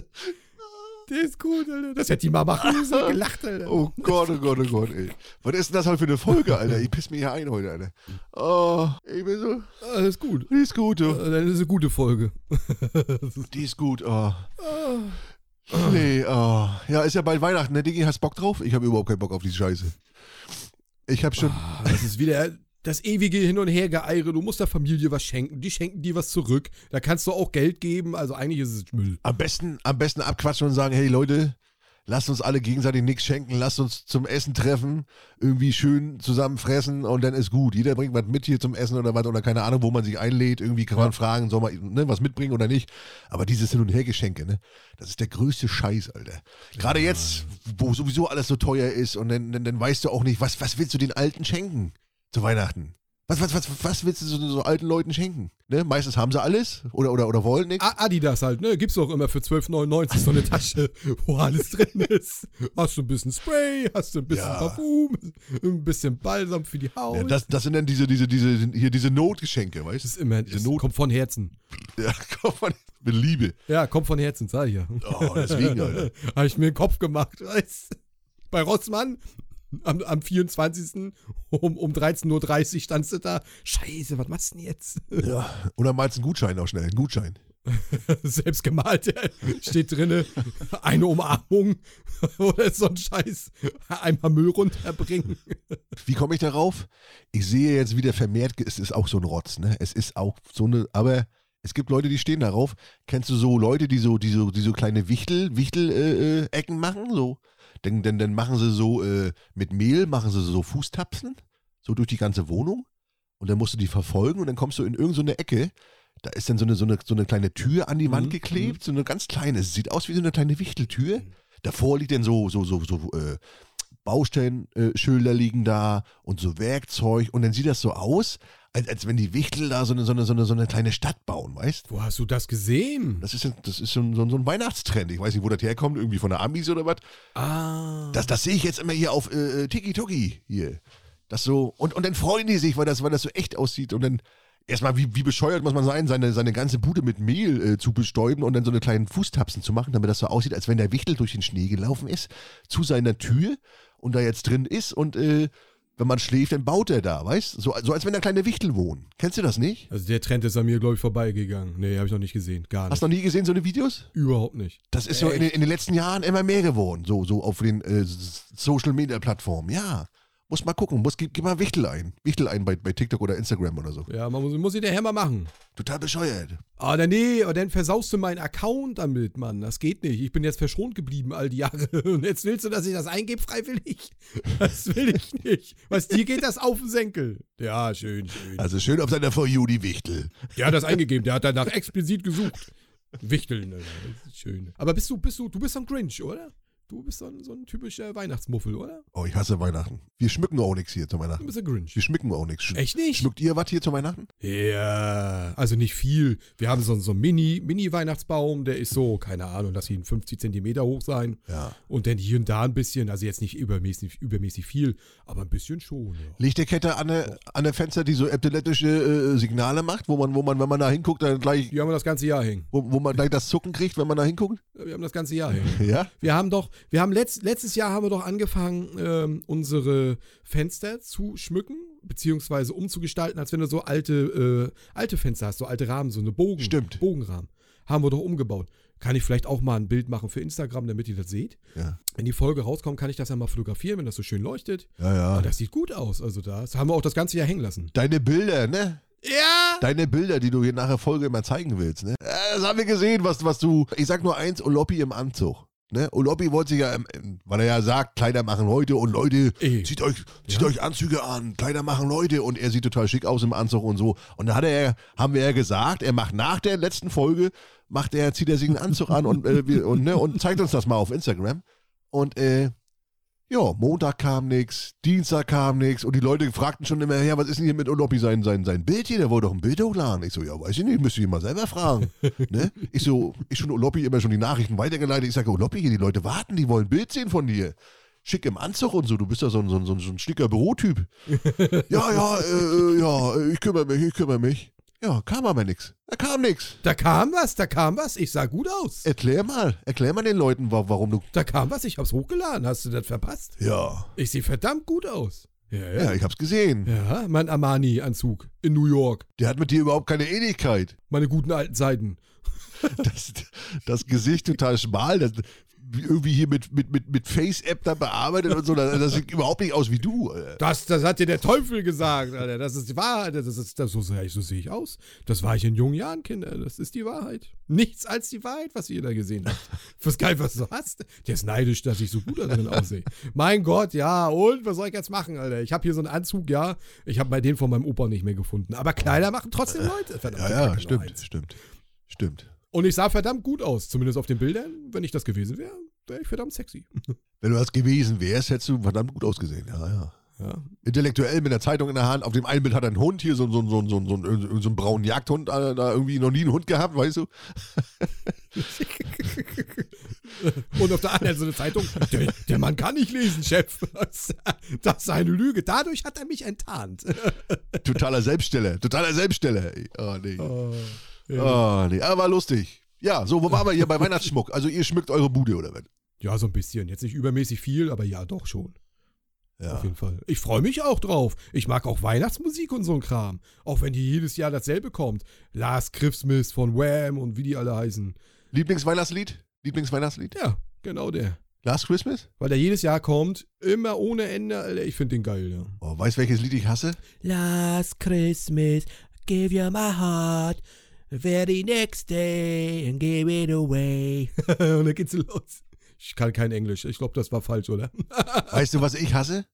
der ist gut, Alter. Das hätte die mal machen müssen. Gelacht, Alter. Oh Gott, oh Gott, oh Gott, ey. Was ist denn das halt für eine Folge, Alter? Ich piss mir hier ein heute, Alter. Oh, ich bin so. Alles gut. Die ist gut. Äh, Dann ist es eine gute Folge. Die ist gut, oh. Nee, oh. Ja, ist ja bald Weihnachten, ne, Digi? Hast Bock drauf? Ich habe überhaupt keinen Bock auf die Scheiße. Ich habe schon. Ah, Das ist wieder das ewige Hin- und Hergeeire. Du musst der Familie was schenken. Die schenken dir was zurück. Da kannst du auch Geld geben. Also eigentlich ist es Müll. Am besten, am besten abquatschen und sagen, hey Leute, lasst uns alle gegenseitig nichts schenken, lasst uns zum Essen treffen, irgendwie schön zusammen fressen und dann ist gut. Jeder bringt was mit hier zum Essen oder was oder keine Ahnung, wo man sich einlädt. Irgendwie kann man fragen, soll man ne, was mitbringen oder nicht. Aber dieses Hin- und Hergeschenke, ne, das ist der größte Scheiß, Alter. Gerade jetzt, wo sowieso alles so teuer ist und dann, dann, dann weißt du auch nicht, was, was willst du den Alten schenken zu Weihnachten? Was, was, was, was willst du so, so alten Leuten schenken? Ne? Meistens haben sie alles oder, oder, oder wollen nichts. Adidas halt, ne? Gibt's doch immer für 12,99 so eine Tasche, wo alles drin ist. Hast du ein bisschen Spray, hast du ein bisschen Ja. Parfum, ein bisschen Balsam für die Haut. Ja, das, das sind dann diese, diese, diese, hier diese Notgeschenke, weißt du? ist immer, diese das Not- kommt von Herzen. Ja, komm mal, mit Liebe. Ja, kommt von Herzen, sag ich ja. Oh, deswegen, Alter. Habe ich mir den Kopf gemacht, weißt du? Bei Rossmann am, am 24. um, um 13.30 Uhr standst du da. Scheiße, was machst du denn jetzt? Ja. Oder malst einen Gutschein auch schnell, einen Gutschein. Selbst gemalt äh, steht drinne, eine Umarmung oder so ein Scheiß, einmal Müll runterbringen. Wie komme ich darauf? Ich sehe jetzt wieder vermehrt, es ist auch so ein Rotz, ne? Es ist auch so eine, aber es gibt Leute, die stehen darauf. Kennst du so Leute, die so, die so, die so kleine Wichtel, Wichtel-Ecken äh, Ecken machen? So, dann, dann, dann machen sie so äh, mit Mehl, machen sie so Fußtapsen, so durch die ganze Wohnung. Und dann musst du die verfolgen und dann kommst du in irgendeine so Ecke. Da ist dann so eine, so, eine, so eine kleine Tür an die Wand Mhm, geklebt, so eine ganz kleine. Es sieht aus wie so eine kleine Wichteltür. Davor liegt dann so, so, so, so äh, Baustellenschilder liegen da und so Werkzeug. Und dann sieht das so aus, als, als wenn die Wichtel da so eine, so, eine, so, eine, so eine kleine Stadt bauen, weißt Wo hast du das gesehen? Das ist, das ist so ein, so ein so ein Weihnachtstrend. Ich weiß nicht, wo das herkommt, irgendwie von der Amis oder was. Ah. Das, das sehe ich jetzt immer hier auf äh, Tiki Toki hier. Das so, und, und dann freuen die sich, weil das, weil das so echt aussieht. Und dann erstmal, wie, wie bescheuert muss man sein, seine, seine ganze Bude mit Mehl äh, zu bestäuben und dann so eine kleinen Fußtapsen zu machen, damit das so aussieht, als wenn der Wichtel durch den Schnee gelaufen ist, zu seiner Tür und da jetzt drin ist und äh, wenn man schläft, dann baut er da, weißt so, so als wenn da kleine Wichtel wohnen. Kennst du das nicht? Also der Trend ist an mir, glaube ich, vorbeigegangen. Nee, habe ich noch nicht gesehen. Gar nicht. Hast du noch nie gesehen, so eine Videos? Überhaupt nicht. Das ist so in, den- in den letzten Jahren immer mehr geworden, so, so auf den äh, Social Media Plattformen. Ja, muss mal gucken, muss, gib, gib mal Wichtel ein. Wichtel ein bei, bei TikTok oder Instagram oder so. Ja, man muss, muss sich der Hämmer machen. Total bescheuert. Ah, dann nee, aber dann versaust du meinen Account damit, Mann. Das geht nicht. Ich bin jetzt verschont geblieben all die Jahre. Und jetzt willst du, dass ich das eingebe freiwillig? Das will ich nicht. Was, dir geht das auf den Senkel. Ja, schön, schön. Also schön auf seiner For You, die Wichtel. Der hat das eingegeben. Der hat danach explizit gesucht. Wichteln. ne, Das ist schön. Aber bist du, bist du, du bist so ein Grinch, oder? Du bist so ein, so ein typischer Weihnachtsmuffel, oder? Oh, ich hasse Weihnachten. Wir schmücken auch nichts hier zu Du Weihnachten. bist ein Grinch. Wir schmücken auch nichts. Sch Echt nicht? Schmückt ihr was hier zu Weihnachten? Ja, also nicht viel. Wir haben so, so einen Mini- Mini-Weihnachtsbaum, der ist so, keine Ahnung, lass ihn 50 Zentimeter hoch sein. Ja. Und dann hier und da ein bisschen, also jetzt nicht übermäßig, übermäßig viel, aber ein bisschen schon. Ja. Lichterkette an der, an der Fenster, die so epileptische äh, Signale macht, wo man, wo man, wenn man da hinguckt, dann gleich, Die haben wir das ganze Jahr hängen. wo, wo man gleich das Zucken kriegt, wenn man da hinguckt? Wir haben das ganze Jahr hängen. Ja? Wir haben doch, wir haben letzt, letztes Jahr haben wir doch angefangen, ähm, unsere Fenster zu schmücken, beziehungsweise umzugestalten, als wenn du so alte, äh, alte Fenster hast, so alte Rahmen, so eine Bogen, Stimmt. Bogenrahmen. Haben wir doch umgebaut. Kann ich vielleicht auch mal ein Bild machen für Instagram, damit ihr das seht? Ja. Wenn die Folge rauskommt, kann ich das ja mal fotografieren, wenn das so schön leuchtet. Ja, ja. Und das sieht gut aus. Also das haben wir auch das ganze Jahr hängen lassen. Deine Bilder, ne? Ja! Deine Bilder, die du hier nachher Folge immer zeigen willst, ne? Ja, Das haben wir gesehen, was, was du. Ich sag nur eins, Oloppi im Anzug. Ne? Oloppi wollte sich ja, ähm, weil er ja sagt, Kleider machen Leute und Leute, Ey. zieht euch, zieht euch Anzüge an, Kleider machen Leute und er sieht total schick aus im Anzug und so. Und da hat er, haben wir ja gesagt, er macht nach der letzten Folge, macht er, zieht er sich einen Anzug an und, äh, und, ne, und zeigt uns das mal auf Instagram. Und äh, ja, Montag kam nix, Dienstag kam nix und die Leute fragten schon immer, ja, was ist denn hier mit Oloppi sein, sein, sein Bild hier? Der wollte doch ein Bild hochladen. Ich so, ja, weiß ich nicht, müsste ich ihn mal selber fragen. ne? Ich so, ich schon Oloppi immer schon die Nachrichten weitergeleitet. Ich sage, Oloppi, hier, die Leute warten, die wollen ein Bild sehen von dir. Schick im Anzug und so, du bist ja so ein, so ein, so ein, schlicker Bürotyp. ja, ja, äh, ja, ich kümmere mich, ich kümmere mich. Ja, kam aber nix. Da kam nix. Da kam was, da kam was. Ich sah gut aus. Erklär mal, erklär mal den Leuten, wa- warum du. Da kam was, ich hab's hochgeladen. Hast du das verpasst? Ja, Ich sehe verdammt gut aus. Ja, ja. ja, ich hab's gesehen. Ja, mein Armani-Anzug in New York. Der hat mit dir überhaupt keine Ähnlichkeit. Meine guten alten Seiten. das, das Gesicht total schmal, das, irgendwie hier mit, mit, mit, mit Face-App da bearbeitet und so, das, das sieht überhaupt nicht aus wie du. Alter. Das, das hat dir der Teufel gesagt, Alter. Das ist die Wahrheit. Das ist, das, so, sehe ich- so sehe ich aus. Das war ich in jungen Jahren, Kinder. Das ist die Wahrheit. Nichts als die Wahrheit, was ihr da gesehen habt. Was geil, was du hast. Der ist neidisch, dass ich so gut da drin aussehe. Mein Gott, ja. Und was soll ich jetzt machen, Alter? Ich habe hier so einen Anzug, ja. Ich habe mal den von meinem Opa nicht mehr gefunden. Aber Kleider machen trotzdem Leute. Verdammt, Ja, ja, stimmt, stimmt, stimmt. Und ich sah verdammt gut aus. Zumindest auf den Bildern. Wenn ich das gewesen wäre, wäre ich verdammt sexy. Wenn du das gewesen wärst, hättest du verdammt gut ausgesehen. Ja, ja. Ja. Intellektuell mit der Zeitung in der Hand. Auf dem einen Bild hat er einen Hund hier, so, so, so, so, so, so, so einen braunen Jagdhund, äh, da irgendwie noch nie einen Hund gehabt, weißt du? Und auf der anderen Seite Zeitung, der, der Mann kann nicht lesen, Chef. Das, das ist eine Lüge. Dadurch hat er mich enttarnt. Totaler Selbststeller, totaler Selbststeller. Oh, nee. Ja. Oh, nee. Aber war lustig. Ja, so, wo waren wir hier bei Weihnachtsschmuck? Also ihr schmückt eure Bude oder was? ja, so ein bisschen. Jetzt nicht übermäßig viel, aber ja, doch schon. Ja. Auf jeden Fall. Ich freue mich auch drauf. Ich mag auch Weihnachtsmusik und so ein Kram. Auch wenn die jedes Jahr dasselbe kommt. Last Christmas von Wham und wie die alle heißen. Lieblingsweihnachtslied? Lieblingsweihnachtslied? Ja, genau der. Last Christmas? Weil der jedes Jahr kommt, immer ohne Ende, Alter. Ich finde den geil, ja. Oh, weißt welches Lied ich hasse? Last Christmas, give you my heart. The very next day and give it away. und dann geht's los. Ich kann kein Englisch. Ich glaube, das war falsch, oder? Weißt du, was ich hasse?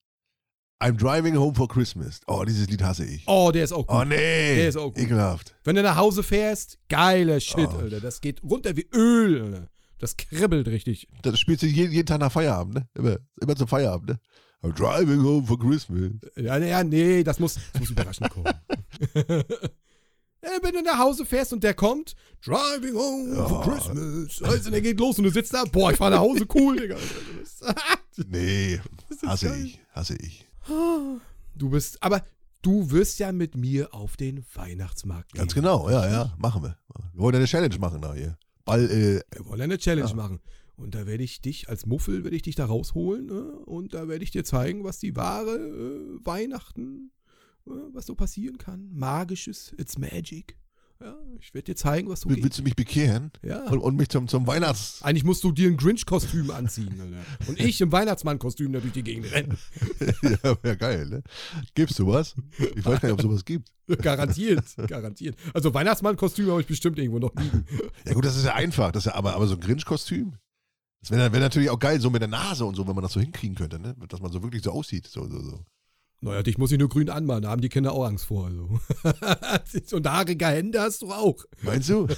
I'm driving home for Christmas. Oh, dieses Lied hasse ich. Oh, der ist auch gut. Oh nee. Der ist auch gut. Ekelhaft. Wenn du nach Hause fährst, geiler Shit, Oh. Alter. Das geht runter wie Öl, Alter. Das kribbelt richtig. Das spielt sich jeden, jeden Tag nach Feierabend, ne? Immer, immer zum Feierabend, ne? I'm driving home for Christmas. Ja, ja, nee, das muss, das muss überraschend kommen. Ja, wenn du nach Hause fährst und der kommt, driving home for Ja. Christmas. Weißt du, der geht los und du sitzt da, boah, ich fahr nach Hause, cool, Digga. Nee, hasse geil. ich, hasse ich. Du bist, aber du wirst ja mit mir auf den Weihnachtsmarkt gehen. Ganz genau, ja, ja, machen wir. Wir wollen eine Challenge machen da hier. Ball, äh, Wir wollen eine Challenge Ja. machen. Und da werde ich dich, als Muffel, werde ich dich da rausholen. Ne? Und da werde ich dir zeigen, was die wahre äh, Weihnachten, äh, was so passieren kann. Magisches, it's magic. Ja, ich werde dir zeigen, was so geht. willst du mich bekehren Ja. und, und mich zum, zum Weihnachts... Eigentlich musst du dir ein Grinch-Kostüm anziehen. Alter. Und ich im Weihnachtsmann-Kostüm da durch die Gegend rennen. ja, wäre geil, ne? Gibst du was? Ich weiß gar nicht, ob sowas gibt. garantiert, garantiert. Also Weihnachtsmann-Kostüm habe ich bestimmt irgendwo noch liegen. Ja gut, das ist ja einfach. Das ja, aber, aber so ein Grinch-Kostüm? Das wäre wär natürlich auch geil, so mit der Nase und so, wenn man das so hinkriegen könnte, ne? Dass man so wirklich so aussieht. So, so, so. Naja, dich muss ich nur grün anmalen, da haben die Kinder auch Angst vor. Also. Und haarige Hände hast du auch. Meinst du?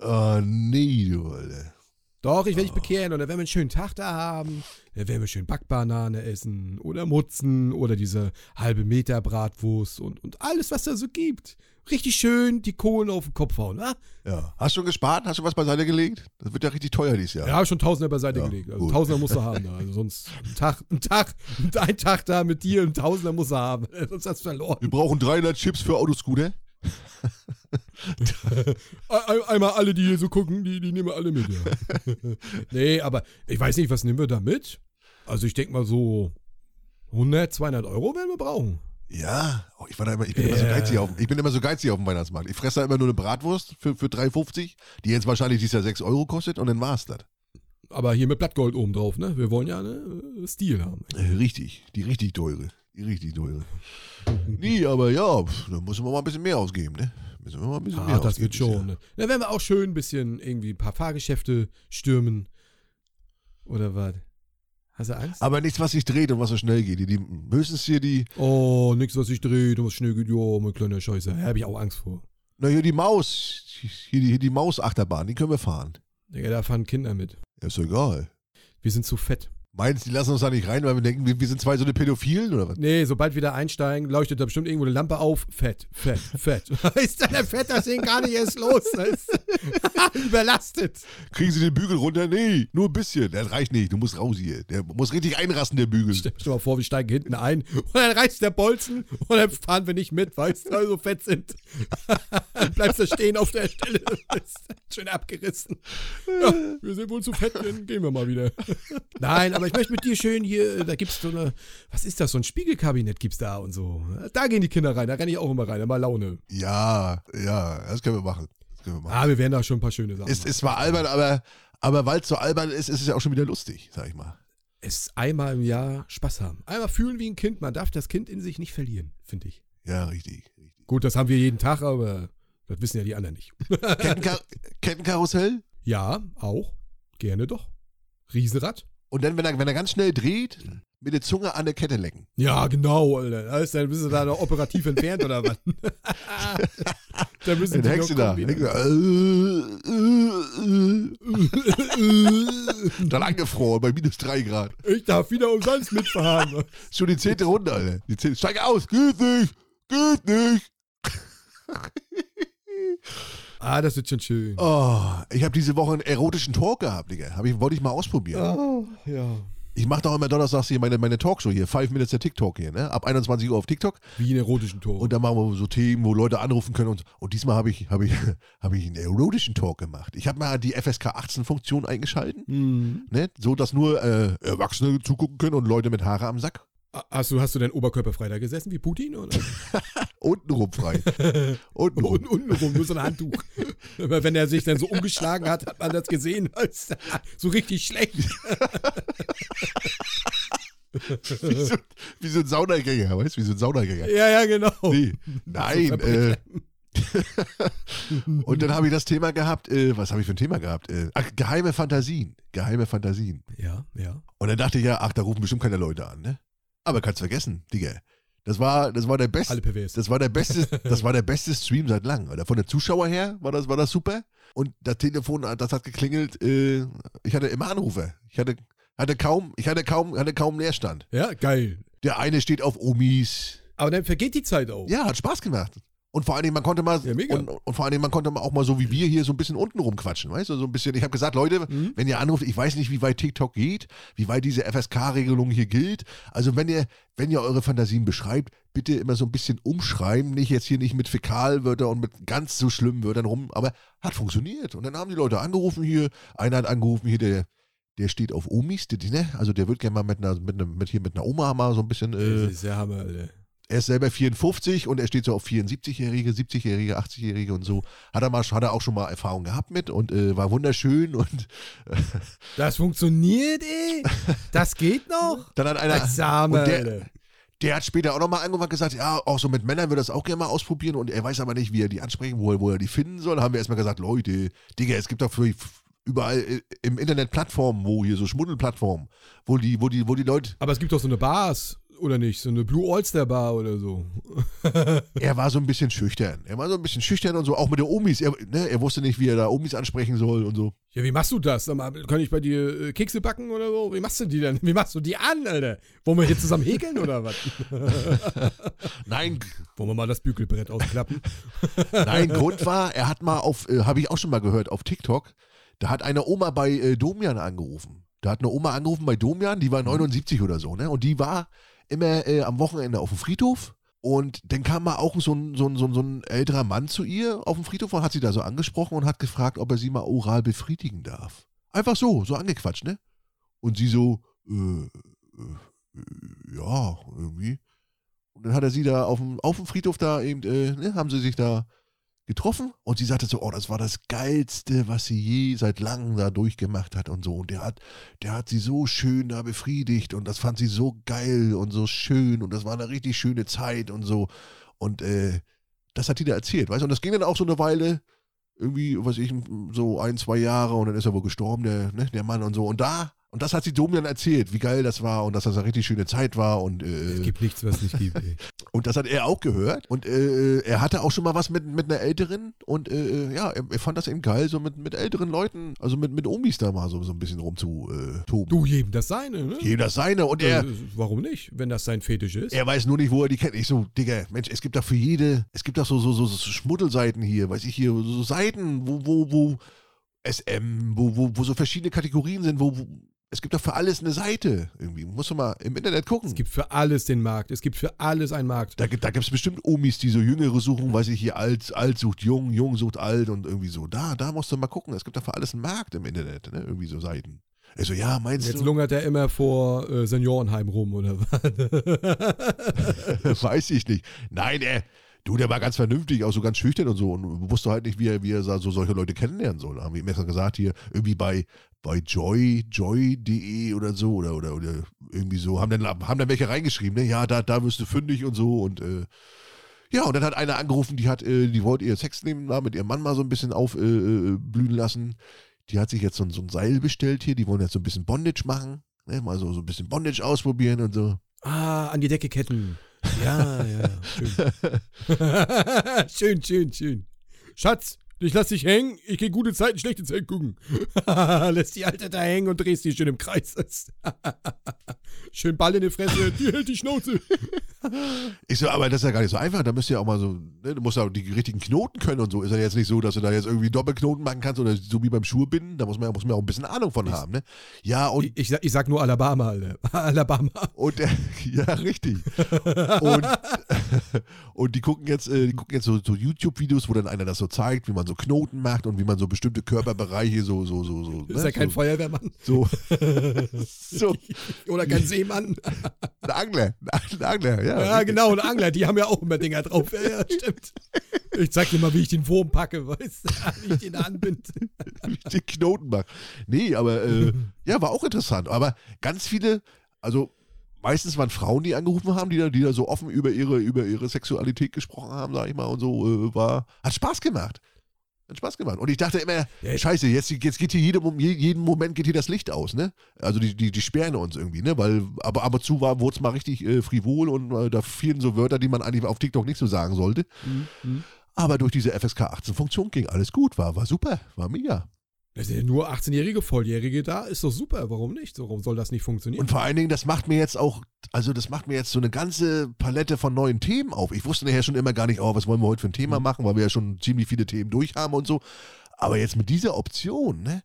oh, nee, du, Alter. Doch, ich werde dich bekehren und dann werden wir einen schönen Tag da haben. Dann werden wir schön Backbanane essen oder Mutzen oder diese halbe Meter Bratwurst und, und alles, was da so gibt. Richtig schön die Kohlen auf den Kopf hauen, wa? Ja. Hast du schon gespart? Hast du was beiseite gelegt? Das wird ja richtig teuer dieses Jahr. Ja, habe schon Tausender beiseite Ja, gelegt. Also. Tausender musst du haben da. Also sonst ein Tag, ein Tag, ein Tag da mit dir, ein Tausender musst du haben. Sonst hast du verloren. Wir brauchen 300 Chips für Autoscooter. Ein- Einmal alle, die hier so gucken, die, die nehmen wir alle mit, ja. nee, aber ich weiß nicht, was nehmen wir da mit? Also ich denke mal so 100, 200 Euro werden wir brauchen. Ja, oh, ich, war da immer, ich, bin immer so geizig auf, ich bin immer so geizig auf dem Weihnachtsmarkt. Ich fresse da immer nur eine Bratwurst für, für 3,50, die jetzt wahrscheinlich dieses Jahr 6 Euro kostet und dann war's das. Aber hier mit Blattgold oben drauf, ne? Wir wollen ja ne, Stil haben. Äh, Richtig, die richtig teure. Die richtig teure. nee, aber ja, da müssen wir mal ein bisschen mehr ausgeben, ne? Müssen wir mal ein bisschen mehr Ah, das ausgeben wird schon. Ne? Dann werden wir auch schön ein bisschen irgendwie ein paar Fahrgeschäfte stürmen. Oder was? Hast du Angst? Aber nichts, was sich dreht und was so schnell geht. Die, die höchstens hier die, Oh, nix, was sich dreht und was schnell geht. Jo, mein kleiner Scheiße. Da habe ich auch Angst vor. na hier die Maus, hier die, hier die Mausachterbahn, die können wir fahren. Digga, da fahren Kinder mit. Ja, ist doch egal. Wir sind zu fett. Meinst du, die lassen uns da nicht rein, weil wir denken, wir, wir sind zwei so eine Pädophilen oder was? Nee, sobald wir da einsteigen, leuchtet da bestimmt irgendwo eine Lampe auf. Fett, fett, fett. ist dann der Fett, das Ding gar nicht erst los. Das ist überlastet. Kriegen sie den Bügel runter? Nee, nur ein bisschen. Das reicht nicht. Du musst raus hier. Der muss richtig einrasten, der Bügel. Stell dir mal vor, wir steigen hinten ein und dann reißt der Bolzen und dann fahren wir nicht mit, weil wir so fett sind. dann bleibst du stehen auf der Stelle. Schön abgerissen. Ja, wir sind wohl zu fett, dann gehen wir mal wieder. Nein, aber ich möchte mit dir schön hier, da gibt's so eine, was ist das, so ein Spiegelkabinett gibt's da und so. Da gehen die Kinder rein, da renne ich auch immer rein, mal Laune. Ja, ja, das können wir machen. Das können wir machen. Ah, wir werden da schon ein paar schöne Sachen Es ist zwar albern, aber, aber weil es so albern ist, ist es ja auch schon wieder lustig, sag ich mal. Es einmal im Jahr Spaß haben. Einmal fühlen wie ein Kind, man darf das Kind in sich nicht verlieren, finde ich. Ja, richtig. richtig. Gut, das haben wir jeden Tag, aber das wissen ja die anderen nicht. Kettenka Kettenkarussell? Ja, auch. Gerne doch. Riesenrad? Und dann, wenn er, wenn er ganz schnell dreht, mit der Zunge an der Kette lecken. Ja, genau, Alter. Da ist dann bist du da noch operativ entfernt oder was? da müssen Dann die hängst du noch da. Dann angefroren bei minus 3 Grad. Ich darf wieder umsonst mitfahren. Schon die zehnte Runde, Alter. Die zehnte. Steig aus! Geht nicht! Geht nicht! Ah, das wird schon schön. Oh, ich habe diese Woche einen erotischen Talk gehabt, Digga. Hab ich, wollte ich mal ausprobieren. Oh, ja. Ich mache doch immer donnerstags hier meine, meine Talkshow hier, Five Minutes der TikTok hier, ne? Ab 21 Uhr auf TikTok. Wie einen erotischen Tor. Und dann machen wir so Themen, wo Leute anrufen können. Und, und diesmal habe ich, hab ich, hab ich einen erotischen Talk gemacht. Ich habe mal die FSK 18-Funktion eingeschalten, Mhm. ne? so dass nur äh, Erwachsene zugucken können und Leute mit Haare am Sack. Hast du, hast du deinen Oberkörper frei da gesessen wie Putin? Oder? Untenrum frei. Untenrum. Und untenrum nur so ein Handtuch. Wenn er sich dann so umgeschlagen hat, hat man das gesehen. Als, so richtig schlecht. wie, so, wie so ein Saunagänger, weißt du? Wie so ein Saunagänger. Ja, ja, genau. Nee, nein. äh, und dann habe ich das Thema gehabt, äh, was habe ich für ein Thema gehabt? Äh, ach, geheime Fantasien. Geheime Fantasien. Ja, ja. Und dann dachte ich ja, ach, da rufen bestimmt keine Leute an, ne? Aber kannst vergessen, Digga. Das war, das war der beste. Das war der beste, das war der beste Stream seit langem. Oder von der Zuschauer her war das, war das super. Und das Telefon, das hat geklingelt. Äh, ich hatte immer Anrufer. Ich hatte, hatte kaum, ich hatte kaum, hatte kaum Leerstand. Ja, geil. Der eine steht auf Omis. Aber dann vergeht die Zeit auch. Ja, hat Spaß gemacht. Und vor allen Dingen, man konnte mal, Ja, und, und vor allen Dingen, man konnte auch mal so wie wir hier so ein bisschen unten rumquatschen, weißt du, so ein bisschen. Ich habe gesagt, Leute, Mhm. wenn ihr anruft, ich weiß nicht, wie weit TikTok geht, wie weit diese FSK-Regelung hier gilt. Also wenn ihr, wenn ihr eure Fantasien beschreibt, bitte immer so ein bisschen umschreiben, nicht jetzt hier nicht mit Fäkalwörtern und mit ganz so schlimmen Wörtern rum, aber hat funktioniert. Und dann haben die Leute angerufen hier, einer hat angerufen hier, der, der steht auf Omis, der, ne? also der wird gerne mal mit einer, mit, einer, mit hier mit einer Oma mal so ein bisschen. Das Äh, ist ja Hammer, Alter. Er ist selber 54 und er steht so auf 74-Jährige, 70-Jährige, 80-Jährige und so. Hat er, mal, hat er auch schon mal Erfahrung gehabt mit und äh, war wunderschön und Das funktioniert, ey. Das geht noch. dann hat einer. Und der, der hat später auch nochmal angefangen und gesagt, ja, auch so mit Männern würde er das auch gerne mal ausprobieren und er weiß aber nicht, wie er die ansprechen, wo er, wo er die finden soll. Haben wir erstmal gesagt, Leute, Digga, es gibt doch für, überall äh, im Internet Plattformen, wo hier so Schmuddelplattformen, wo die, wo die, wo die Leute, Aber es gibt doch so eine Bars, oder nicht? So eine Blue All-Star Bar oder so. er war so ein bisschen schüchtern. Er war so ein bisschen schüchtern und so, auch mit der Omis. Er, ne, er wusste nicht, wie er da Omis ansprechen soll und so. Ja, wie machst du das? Kann ich bei dir äh, Kekse backen oder so? Wie machst du die denn? Wie machst du die an, Alter? Wollen wir hier zusammen häkeln oder was? Nein, Wollen wir mal das Bügelbrett ausklappen? Nein, Grund war, er hat mal auf, äh, habe ich auch schon mal gehört, auf TikTok, da hat eine Oma bei äh, Domian angerufen. Da hat eine Oma angerufen bei Domian, die war 79 oder so, ne? Und die war immer äh, am Wochenende auf dem Friedhof. Und dann kam mal auch so ein, so, ein, so, ein, so ein älterer Mann zu ihr auf dem Friedhof und hat sie da so angesprochen und hat gefragt, ob er sie mal oral befriedigen darf. Einfach so, so angequatscht, ne? Und sie so, äh, äh, ja, irgendwie. Und dann hat er sie da auf dem, auf dem Friedhof da eben, äh, ne, haben sie sich da getroffen und sie sagte so, oh, das war das Geilste, was sie je seit langem da durchgemacht hat und so. Und der hat, der hat sie so schön da befriedigt und das fand sie so geil und so schön und das war eine richtig schöne Zeit und so. Und äh, das hat die da erzählt, weißt du? Und das ging dann auch so eine Weile, irgendwie, was ich, so ein, zwei Jahre und dann ist er wohl gestorben, der, ne, der Mann und so. Und da, und das hat sie Domian erzählt, wie geil das war und dass das eine richtig schöne Zeit war und Es äh, gibt nichts, was es nicht gibt, ey. und das hat er auch gehört. Und äh, er hatte auch schon mal was mit, mit einer Älteren. Und äh, ja, er, er fand das eben geil, so mit, mit älteren Leuten, also mit, mit Omis da mal so, so ein bisschen rumzutoben. Äh, Du, jedem das seine, ne? Jeder seine. Und er, Äh, Warum nicht, wenn das sein Fetisch ist? er weiß nur nicht, wo er die kennt. Ich so, Digga, Mensch, es gibt doch für jede, es gibt doch so, so, so, so Schmuddelseiten hier, weiß ich hier, so Seiten, wo, wo, wo SM, wo, wo, wo so verschiedene Kategorien sind, wo, wo es gibt doch für alles eine Seite irgendwie. Musst du mal im Internet gucken. Es gibt für alles den Markt. Es gibt für alles einen Markt. Da, gibt- da gibt es bestimmt Omis, die so Jüngere suchen, weiß ich hier, alt, alt sucht jung, jung sucht alt und irgendwie so. Da, da musst du mal gucken. Es gibt da für alles einen Markt im Internet, ne? Irgendwie so Seiten. Ich so, ja, meinst Jetzt du? lungert er immer vor äh, Seniorenheim rum, oder was? Weiß ich nicht. Nein, er, du, der war ganz vernünftig, auch so ganz schüchtern und so und wusste halt nicht, wie er, wie er so solche Leute kennenlernen soll. Da haben wir ihm mal gesagt, hier, irgendwie bei, bei Joy, joy.de oder so oder, oder, oder irgendwie so, haben dann, haben dann welche reingeschrieben, ne? Ja, da, da wirst du fündig und so und, äh, ja, und dann hat eine angerufen, die hat, äh, die wollte ihr Sex nehmen, da mit ihrem Mann mal so ein bisschen aufblühen äh, blühen lassen. Die hat sich jetzt so, ein- so ein Seil bestellt hier, die wollen jetzt so ein bisschen Bondage machen, ne? Mal so, so ein bisschen Bondage ausprobieren und so. ah, an die Decke ketten. Ja, ja, schön. schön, schön, schön. Schatz, ich lass dich hängen. Ich geh gute Zeiten, schlechte Zeiten gucken. Lässt die Alte da hängen und drehst die schön im Kreis. schön Ball in die Fresse. Die hält die Schnauze. Ich so, aber das ist ja gar nicht so einfach. Da müsst ihr ja auch mal so, ne, du musst ja auch die richtigen Knoten können und so. Ist ja jetzt nicht so, dass du da jetzt irgendwie Doppelknoten machen kannst oder so wie beim Schuhbinden. Da muss man, ja- muss man auch ein bisschen Ahnung von haben, ne? Ja, und Ich, ich, sag- ich sag nur Alabama. Alabama. Und der, ja, richtig. Und, und die gucken jetzt, äh, die gucken jetzt so, so YouTube-Videos, wo dann einer das so zeigt, wie man so Knoten macht und wie man so bestimmte Körperbereiche so, so, so, so. Ist ja kein so, Feuerwehrmann. so, so, Oder kein Seemann. ein Angler, ein Angler, ja. Ja, genau, und Angler, die haben ja auch immer Dinger drauf. Ja, ja, stimmt. Ich zeig dir mal, wie ich den Wurm packe, weißt du, wie ich den anbind. wie ich den Knoten mache. Nee, aber äh, ja, war auch interessant. Aber ganz viele, also meistens waren Frauen, die angerufen haben, die da, die da so offen über ihre, über ihre Sexualität gesprochen haben, sag ich mal, und so, äh, war, hat Spaß gemacht. Hat Spaß gemacht. Und ich dachte immer, Ja, scheiße, jetzt, jetzt geht hier jede, je- jeden Moment geht hier das Licht aus, ne? Also die, die, die sperren uns irgendwie, ne? Weil, aber ab und zu war, wurde es mal richtig äh, frivol und äh, da fielen so Wörter, die man eigentlich auf TikTok nicht so sagen sollte. Mhm. Aber durch diese FSK 18-Funktion ging alles gut, war, war super, war mega. Es sind ja nur 18-jährige, Volljährige da, ist doch super. Warum nicht? Warum soll das nicht funktionieren? Und vor allen Dingen, das macht mir jetzt auch, also das macht mir jetzt so eine ganze Palette von neuen Themen auf. Ich wusste nachher schon immer gar nicht, oh, was wollen wir heute für ein Thema Mhm. machen, weil wir ja schon ziemlich viele Themen durch haben und so. Aber jetzt mit dieser Option, ne,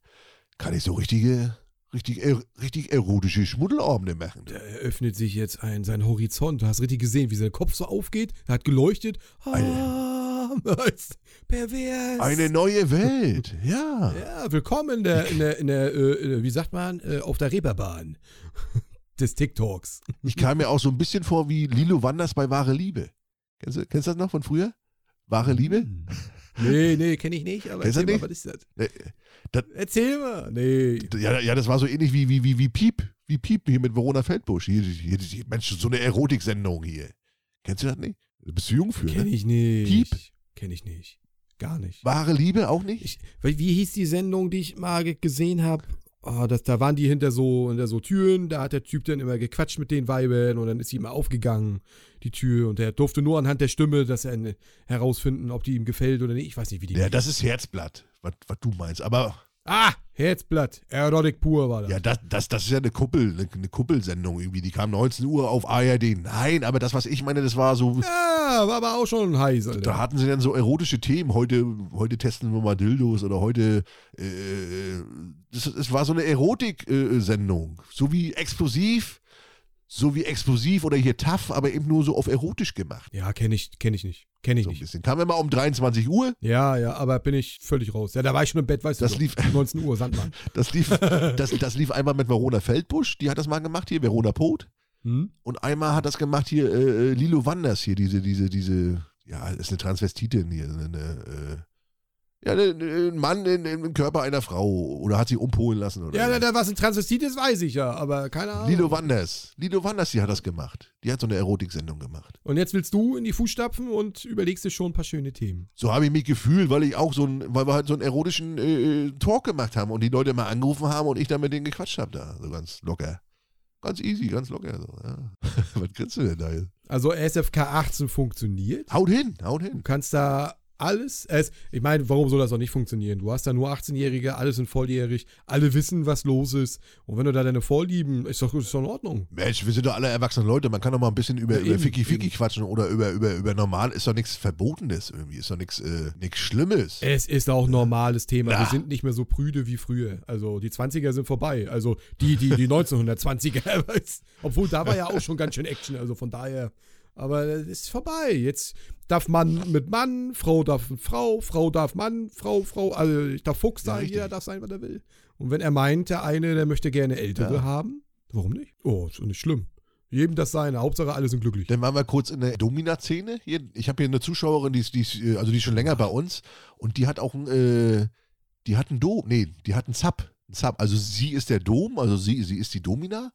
kann ich so richtige, richtig, er, richtig erotische Schmuddelabende machen. Da eröffnet sich jetzt ein, sein Horizont. Du hast richtig gesehen, wie sein Kopf so aufgeht. Er hat geleuchtet. Ah, pervers. Eine neue Welt, ja. Ja, willkommen in der, in der, in der äh, wie sagt man, äh, auf der Reeperbahn des TikToks. Ich kam mir auch so ein bisschen vor wie Lilo Wanders bei Wahre Liebe. Kennst du, kennst du das noch von früher? Wahre Liebe? Hm. Nee, nee, kenne ich nicht, aber Kennst erzähl mal, nicht? was ist Äh, das? Erzähl mal. Nee. Ja, ja, das war so ähnlich wie, wie, wie, wie Piep. Wie Piep hier mit Verona Feldbusch. Hier, hier, hier, Mensch, so eine Erotiksendung hier. Kennst du das nicht? Bist du jung für, Kenne ne? ich nicht. Piep? Kenne ich nicht. Gar nicht. Wahre Liebe auch nicht? Ich, wie hieß die Sendung, die ich mal ge- gesehen habe? Oh, das, da waren die hinter so, hinter so Türen, da hat der Typ dann immer gequatscht mit den Weibern und dann ist sie immer aufgegangen, die Tür, und der durfte nur anhand der Stimme das er herausfinden, ob die ihm gefällt oder nicht. Ich weiß nicht, wie die. ja, das ist Herzblatt, was, was du meinst. Aber ah, Herzblatt, Erotic pur war das. ja, das, das, das ist ja eine Kuppel, eine, eine Kuppelsendung irgendwie. Die kam 19 Uhr auf ARD. Nein, aber das, was ich meine, das war so. Ja, war aber auch schon heiß, Alter. Da hatten sie dann so erotische Themen. Heute, heute testen wir mal Dildos oder heute. Äh, das, es war so eine Erotik-Sendung. so wie explosiv, so wie explosiv oder hier tough, aber eben nur so auf erotisch gemacht. ja, kenne ich, kenne ich nicht. Kenne ich So ein nicht. bisschen. Kam immer um 23 Uhr. Ja, ja, aber bin ich völlig raus. Ja, da war ich schon im Bett, weißt Das du. lief- doch. 19 Uhr, Sandmann. Das lief, das, das lief einmal mit Verona Feldbusch, die hat das mal gemacht hier, Verona Poth. Hm? Und einmal hat das gemacht hier äh, äh, Lilo Wanders hier, diese, diese, diese, ja, ist eine Transvestitin hier, eine, äh, ja, eine, ein Mann in, im Körper einer Frau oder hat sie umpolen lassen oder Ja, da, was ein Transvestit ist, weiß ich ja, aber keine Ahnung. Lilo Wanders, Lilo Wanders, die hat das gemacht. Die hat so eine Erotiksendung gemacht. Und jetzt willst du in die Fußstapfen und überlegst dir schon ein paar schöne Themen. So habe ich mich gefühlt, weil ich auch so ein, weil wir halt so einen erotischen äh, äh, Talk gemacht haben und die Leute mal angerufen haben und ich dann mit denen gequatscht habe da, so ganz locker. Ganz easy, ganz locker. So, ja. Was kriegst du denn da jetzt? Also SFK 18 funktioniert. Haut hin, haut hin. Du kannst da alles, es, ich meine, warum soll das auch nicht funktionieren? Du hast da nur 18-Jährige, alle sind volljährig, alle wissen, was los ist. Und wenn du da deine Vorlieben, ist doch, ist doch in Ordnung. Mensch, wir sind doch alle erwachsene Leute. Man kann doch mal ein bisschen über, Ja, über eben. quatschen oder über, über, über normal. Ist doch nichts Verbotenes irgendwie. Ist doch nichts äh, Schlimmes. Es ist auch ein normales Thema. Ja. Wir sind nicht mehr so prüde wie früher. Also die 20er sind vorbei. Also die, die, die 1920er. weißt, Obwohl da war ja auch schon ganz schön Action. Also von daher. Aber es ist vorbei. Jetzt darf Mann mit Mann, Frau darf mit Frau, Frau darf Mann, Frau, Frau. Also ich darf Fuchs Ja, sein, richtig. jeder darf sein, was er will. Und wenn er meint, der eine, der möchte gerne Ältere Ja. haben, warum nicht? Oh, ist nicht schlimm. Jedem das seine. Hauptsache, alle sind glücklich. Dann waren wir kurz in der Domina-Szene. Ich habe hier eine Zuschauerin, die ist, die ist, äh, also die ist schon länger bei uns und die hat auch ein, äh, die hat einen Dom, nee, die hat einen Sub. Ein Sub. Also sie ist der Dom, also sie, sie ist die Domina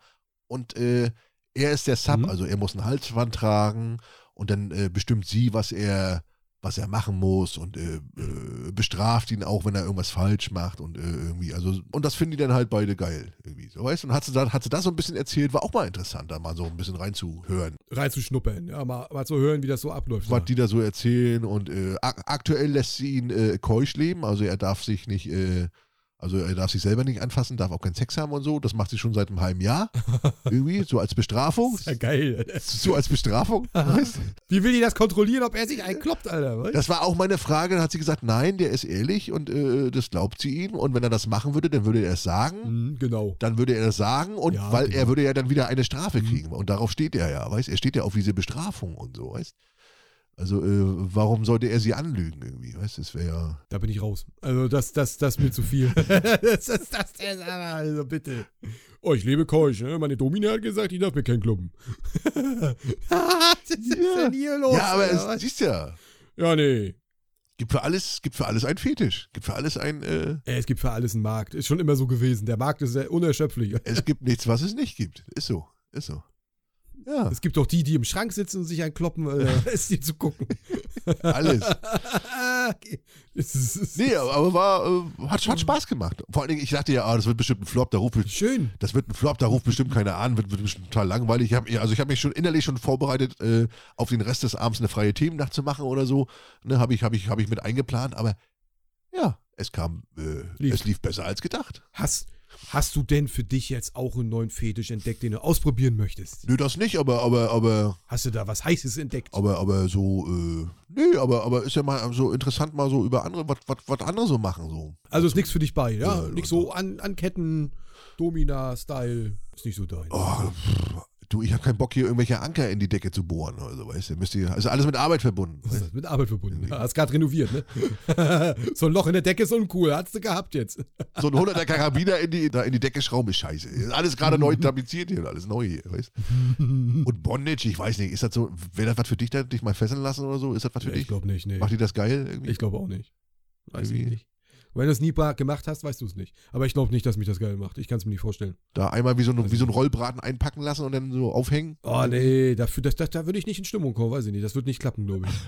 und äh, er ist der Sub, Mhm. also er muss ein Halsband tragen und dann äh, bestimmt sie, was er, was er machen muss und äh, äh, bestraft ihn auch, wenn er irgendwas falsch macht und äh, irgendwie, also, und das finden die dann halt beide geil, irgendwie, so, weißt du, und hat sie, da, hat sie das so ein bisschen erzählt, war auch mal interessant, da mal so ein bisschen reinzuhören, Reinzuschnuppern. Ja, mal, mal zu hören, wie das so abläuft. was die da so erzählen und äh, ak aktuell lässt sie ihn äh, keusch leben, also er darf sich nicht, Also er darf sich selber nicht anfassen, darf auch keinen Sex haben und so. Das macht sie schon seit einem halben Jahr. Irgendwie, so als Bestrafung. Ja, geil. So als Bestrafung. weißt? Wie will die das kontrollieren, ob er sich einkloppt, Alter? Was? Das war auch meine Frage. Dann hat sie gesagt, nein, der ist ehrlich und äh, das glaubt sie ihm. Und wenn er das machen würde, dann würde er es sagen. Mhm, genau. Dann würde er es sagen und Ja, weil genau. er würde ja dann wieder eine Strafe Mhm. kriegen. Und darauf steht er ja, weißt Er steht ja auf diese Bestrafung und so, weißt Also, äh, warum sollte er sie anlügen irgendwie, weißt Das wäre ja. Da bin ich raus. Also das, das, das ist mir zu viel. das, das, das, das, also bitte. Oh, ich lebe keusch, ne? Meine Domina hat gesagt, ich darf mir keinen kloppen. was ist denn hier los? ja, aber es, Was? siehst ja, ja, nee. gibt für alles, gibt für alles einen Fetisch. Gibt für alles ein, äh, Ey, Es gibt für alles einen Markt. Ist schon immer so gewesen. Der Markt ist sehr unerschöpflich. es gibt nichts, was es nicht gibt. Ist so, ist so. Ja, Es gibt doch die, die im Schrank sitzen und sich einkloppen, Alter. ist die zu gucken. alles. es es Nee, aber war, äh, hat, hat Spaß gemacht. Vor allen Dingen, ich dachte ja, ah, das wird bestimmt ein Flop, da ruft, schön. das wird ein Flop, da ruft bestimmt keiner an, wird, wird bestimmt total langweilig. Ich hab, also ich habe mich schon innerlich schon vorbereitet, äh, auf den Rest des Abends eine freie Themennacht zu machen oder so. Ne, habe ich, hab ich, hab ich mit eingeplant, aber ja, es kam, äh, Lief. es lief besser als gedacht. Hast, hast du denn für dich jetzt auch einen neuen Fetisch entdeckt, den du ausprobieren möchtest? Nö, das nicht, aber, aber, aber, Hast du da was Heißes entdeckt? aber, aber so, äh, nee, aber, aber ist ja mal so interessant, mal so über andere, was, andere so machen, so. Also ist nichts für dich bei, ja? Ja, Nicht so an, an Ketten, Domina-Style. Ist nicht so dein. Oh, pff, du, ich habe keinen Bock, hier irgendwelche Anker in die Decke zu bohren oder so, weißt du. Müsst ihr, ist alles mit Arbeit verbunden. Was ist das? Mit Arbeit verbunden. Ja, hast gerade renoviert, ne? so ein Loch in der Decke ist uncool. Hast du gehabt jetzt. So ein 100er Karabiner in die, da in die Decke schrauben ist scheiße. Ist Alles gerade neu tapeziert hier und alles neu hier, weißt Und Bondage, ich weiß nicht, ist das so, wäre das was für dich, da, dich mal fesseln lassen oder so? Ist das was für Ja, ich dich? glaube nicht, nee. Macht die das geil irgendwie? Ich glaube auch nicht. Weiß ich Irgendwie. nicht. Wenn du es nie gemacht hast, weißt du es nicht. Aber ich glaube nicht, dass mich das geil macht. Ich kann es mir nicht vorstellen. da einmal wie so, ein, wie so ein Rollbraten einpacken lassen und dann so aufhängen? Oh nee, dafür, das, das, da würde ich nicht in Stimmung kommen, weiß ich nicht. Das wird nicht klappen, glaube ich.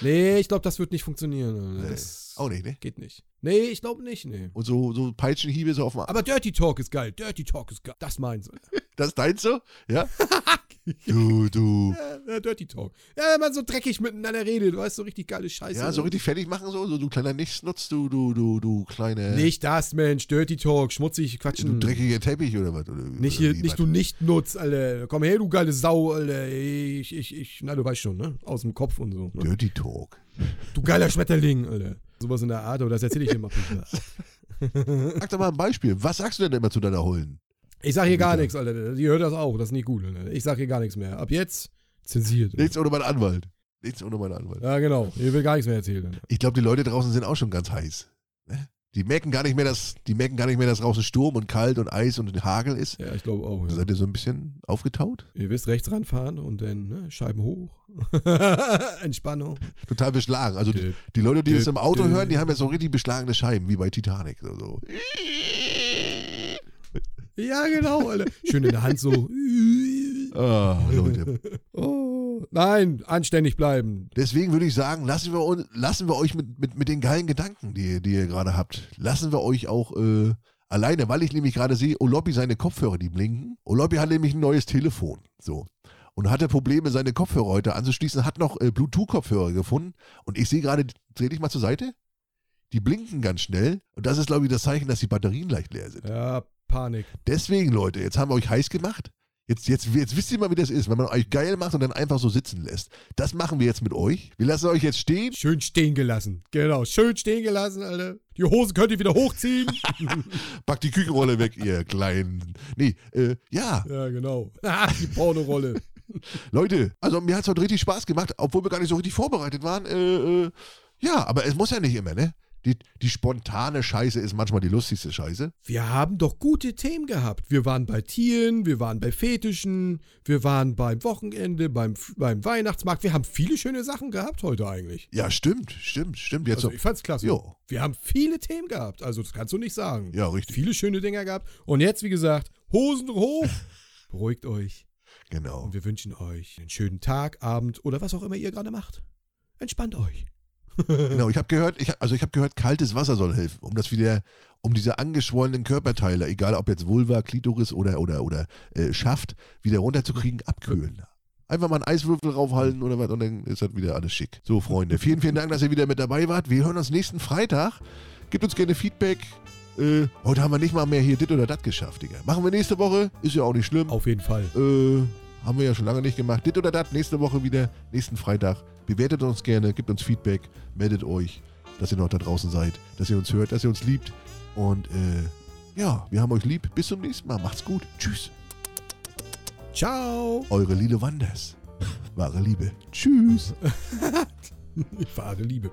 Nee, ich glaube, das wird nicht funktionieren. Das Auch nicht, ne? geht nicht. Nee, ich glaube nicht, nee. Und so, so Peitschenhiebe so auf dem. Aber Dirty Talk ist geil. Dirty Talk ist geil. Das meins. Alter. Das ist deins so? Ja? du, du. Ja, Dirty Talk. Ja, wenn man so dreckig miteinander redet, du weißt, so richtig geile Scheiße. Ja, so richtig fertig machen so, so du kleiner Nichtsnutz, du, du, du, du kleine. Nicht das, Mensch. Dirty Talk, schmutzig, Du quatschen. dreckiger Teppich oder was? Oder, Nicht, oder nicht du nicht nutzt, Alter. Komm her, du geile Sau, Alter. Ich, ich, ich, na, du weißt schon, ne? Aus dem Kopf und so. Ne? Dirty Talk. Du geiler Schmetterling, Alter. Sowas in der Art, aber das erzähle ich dir mal. Sag doch mal ein Beispiel. Was sagst du denn immer zu deiner Hullen? Ich sag hier gar nichts, Alter. Die hört das auch, das ist nicht gut, Alter. Ich sag hier gar nichts mehr. Ab jetzt zensiert. Alter. Nichts ohne meinen Anwalt. Nichts ohne meinen Anwalt. Ja, genau. Hier will gar nichts mehr erzählen. Alter. Ich glaube, die Leute draußen sind auch schon ganz heiß. Ne? Die merken gar nicht mehr, dass, die merken gar nicht mehr, dass draußen Sturm und kalt und Eis und Hagel ist. Ja, ich glaube auch. Ja. Seid ihr so ein bisschen aufgetaut? Ihr wisst, rechts ranfahren und dann ne, Scheiben hoch. Entspannung. Total beschlagen. Also die, die Leute, die das im Auto hören, die haben ja so richtig beschlagene Scheiben, wie bei Titanic. So. Ja, genau, Alter. Schön in der Hand so. Ah, Leute. Oh, nein, anständig bleiben. Deswegen würde ich sagen, lassen wir, uns, lassen wir euch mit, mit, mit den geilen Gedanken, die, die ihr gerade habt, lassen wir euch auch äh, alleine, weil ich nämlich gerade sehe, Oloppi seine Kopfhörer, die blinken. Oloppi hat nämlich ein neues Telefon. So. Und hatte Probleme, seine Kopfhörer heute anzuschließen, hat noch äh, Bluetooth-Kopfhörer gefunden. Und ich sehe gerade, dreh dich mal zur Seite. Die blinken ganz schnell. Und das ist, glaube ich, das Zeichen, dass die Batterien leicht leer sind. Ja, Panik. Deswegen, Leute, jetzt haben wir euch heiß gemacht. Jetzt, jetzt, jetzt wisst ihr mal, wie das ist, wenn man euch geil macht und dann einfach so sitzen lässt. Das machen wir jetzt mit euch. Wir lassen euch jetzt stehen. Schön stehen gelassen. Genau, schön stehen gelassen, Alter. Die Hose könnt ihr wieder hochziehen. Packt die Küchenrolle weg, ihr kleinen. Nee, äh, ja, ja, genau. Die Pornorolle. Leute, also mir hat es heute richtig Spaß gemacht, obwohl wir gar nicht so richtig vorbereitet waren. Äh, äh, ja, aber es muss ja nicht immer, ne? Die, die spontane Scheiße ist manchmal die lustigste Scheiße. Wir haben doch gute Themen gehabt. Wir waren bei Tieren, wir waren bei Fetischen, wir waren beim Wochenende, beim, beim Weihnachtsmarkt. Wir haben viele schöne Sachen gehabt heute eigentlich. Ja, stimmt, stimmt, stimmt. Jetzt Also so. ich fand's klasse. Jo. Wir haben viele Themen gehabt. Also das kannst du nicht sagen. Ja, richtig. Viele schöne Dinger gehabt. Und jetzt, wie gesagt, Hosen hoch. Beruhigt euch. Genau. Und wir wünschen euch einen schönen Tag, Abend oder was auch immer ihr gerade macht. Entspannt euch. Genau, ich habe gehört, ich, also ich habe gehört, kaltes Wasser soll helfen, um das wieder, um diese angeschwollenen Körperteile, egal ob jetzt Vulva, Klitoris oder oder oder äh, Schaft, wieder runterzukriegen, abkühlen. Einfach mal einen Eiswürfel raufhalten oder was und dann ist das wieder alles schick. So, Freunde, vielen, vielen Dank, dass ihr wieder mit dabei wart. Wir hören uns nächsten Freitag. Gebt uns gerne Feedback. Äh, heute haben wir nicht mal mehr hier dit oder dat geschafft, Digga. Machen wir nächste Woche, ist ja auch nicht schlimm. Auf jeden Fall. Äh, haben wir ja schon lange nicht gemacht. Dit oder dat, nächste Woche wieder, nächsten Freitag. Bewertet uns gerne, gebt uns Feedback, meldet euch, dass ihr noch da draußen seid, dass ihr uns hört, dass ihr uns liebt. Und äh, ja, wir haben euch lieb. Bis zum nächsten Mal. Macht's gut. Tschüss. Ciao. Eure Lile Wanders. Wahre Liebe. Tschüss. Wahre Liebe.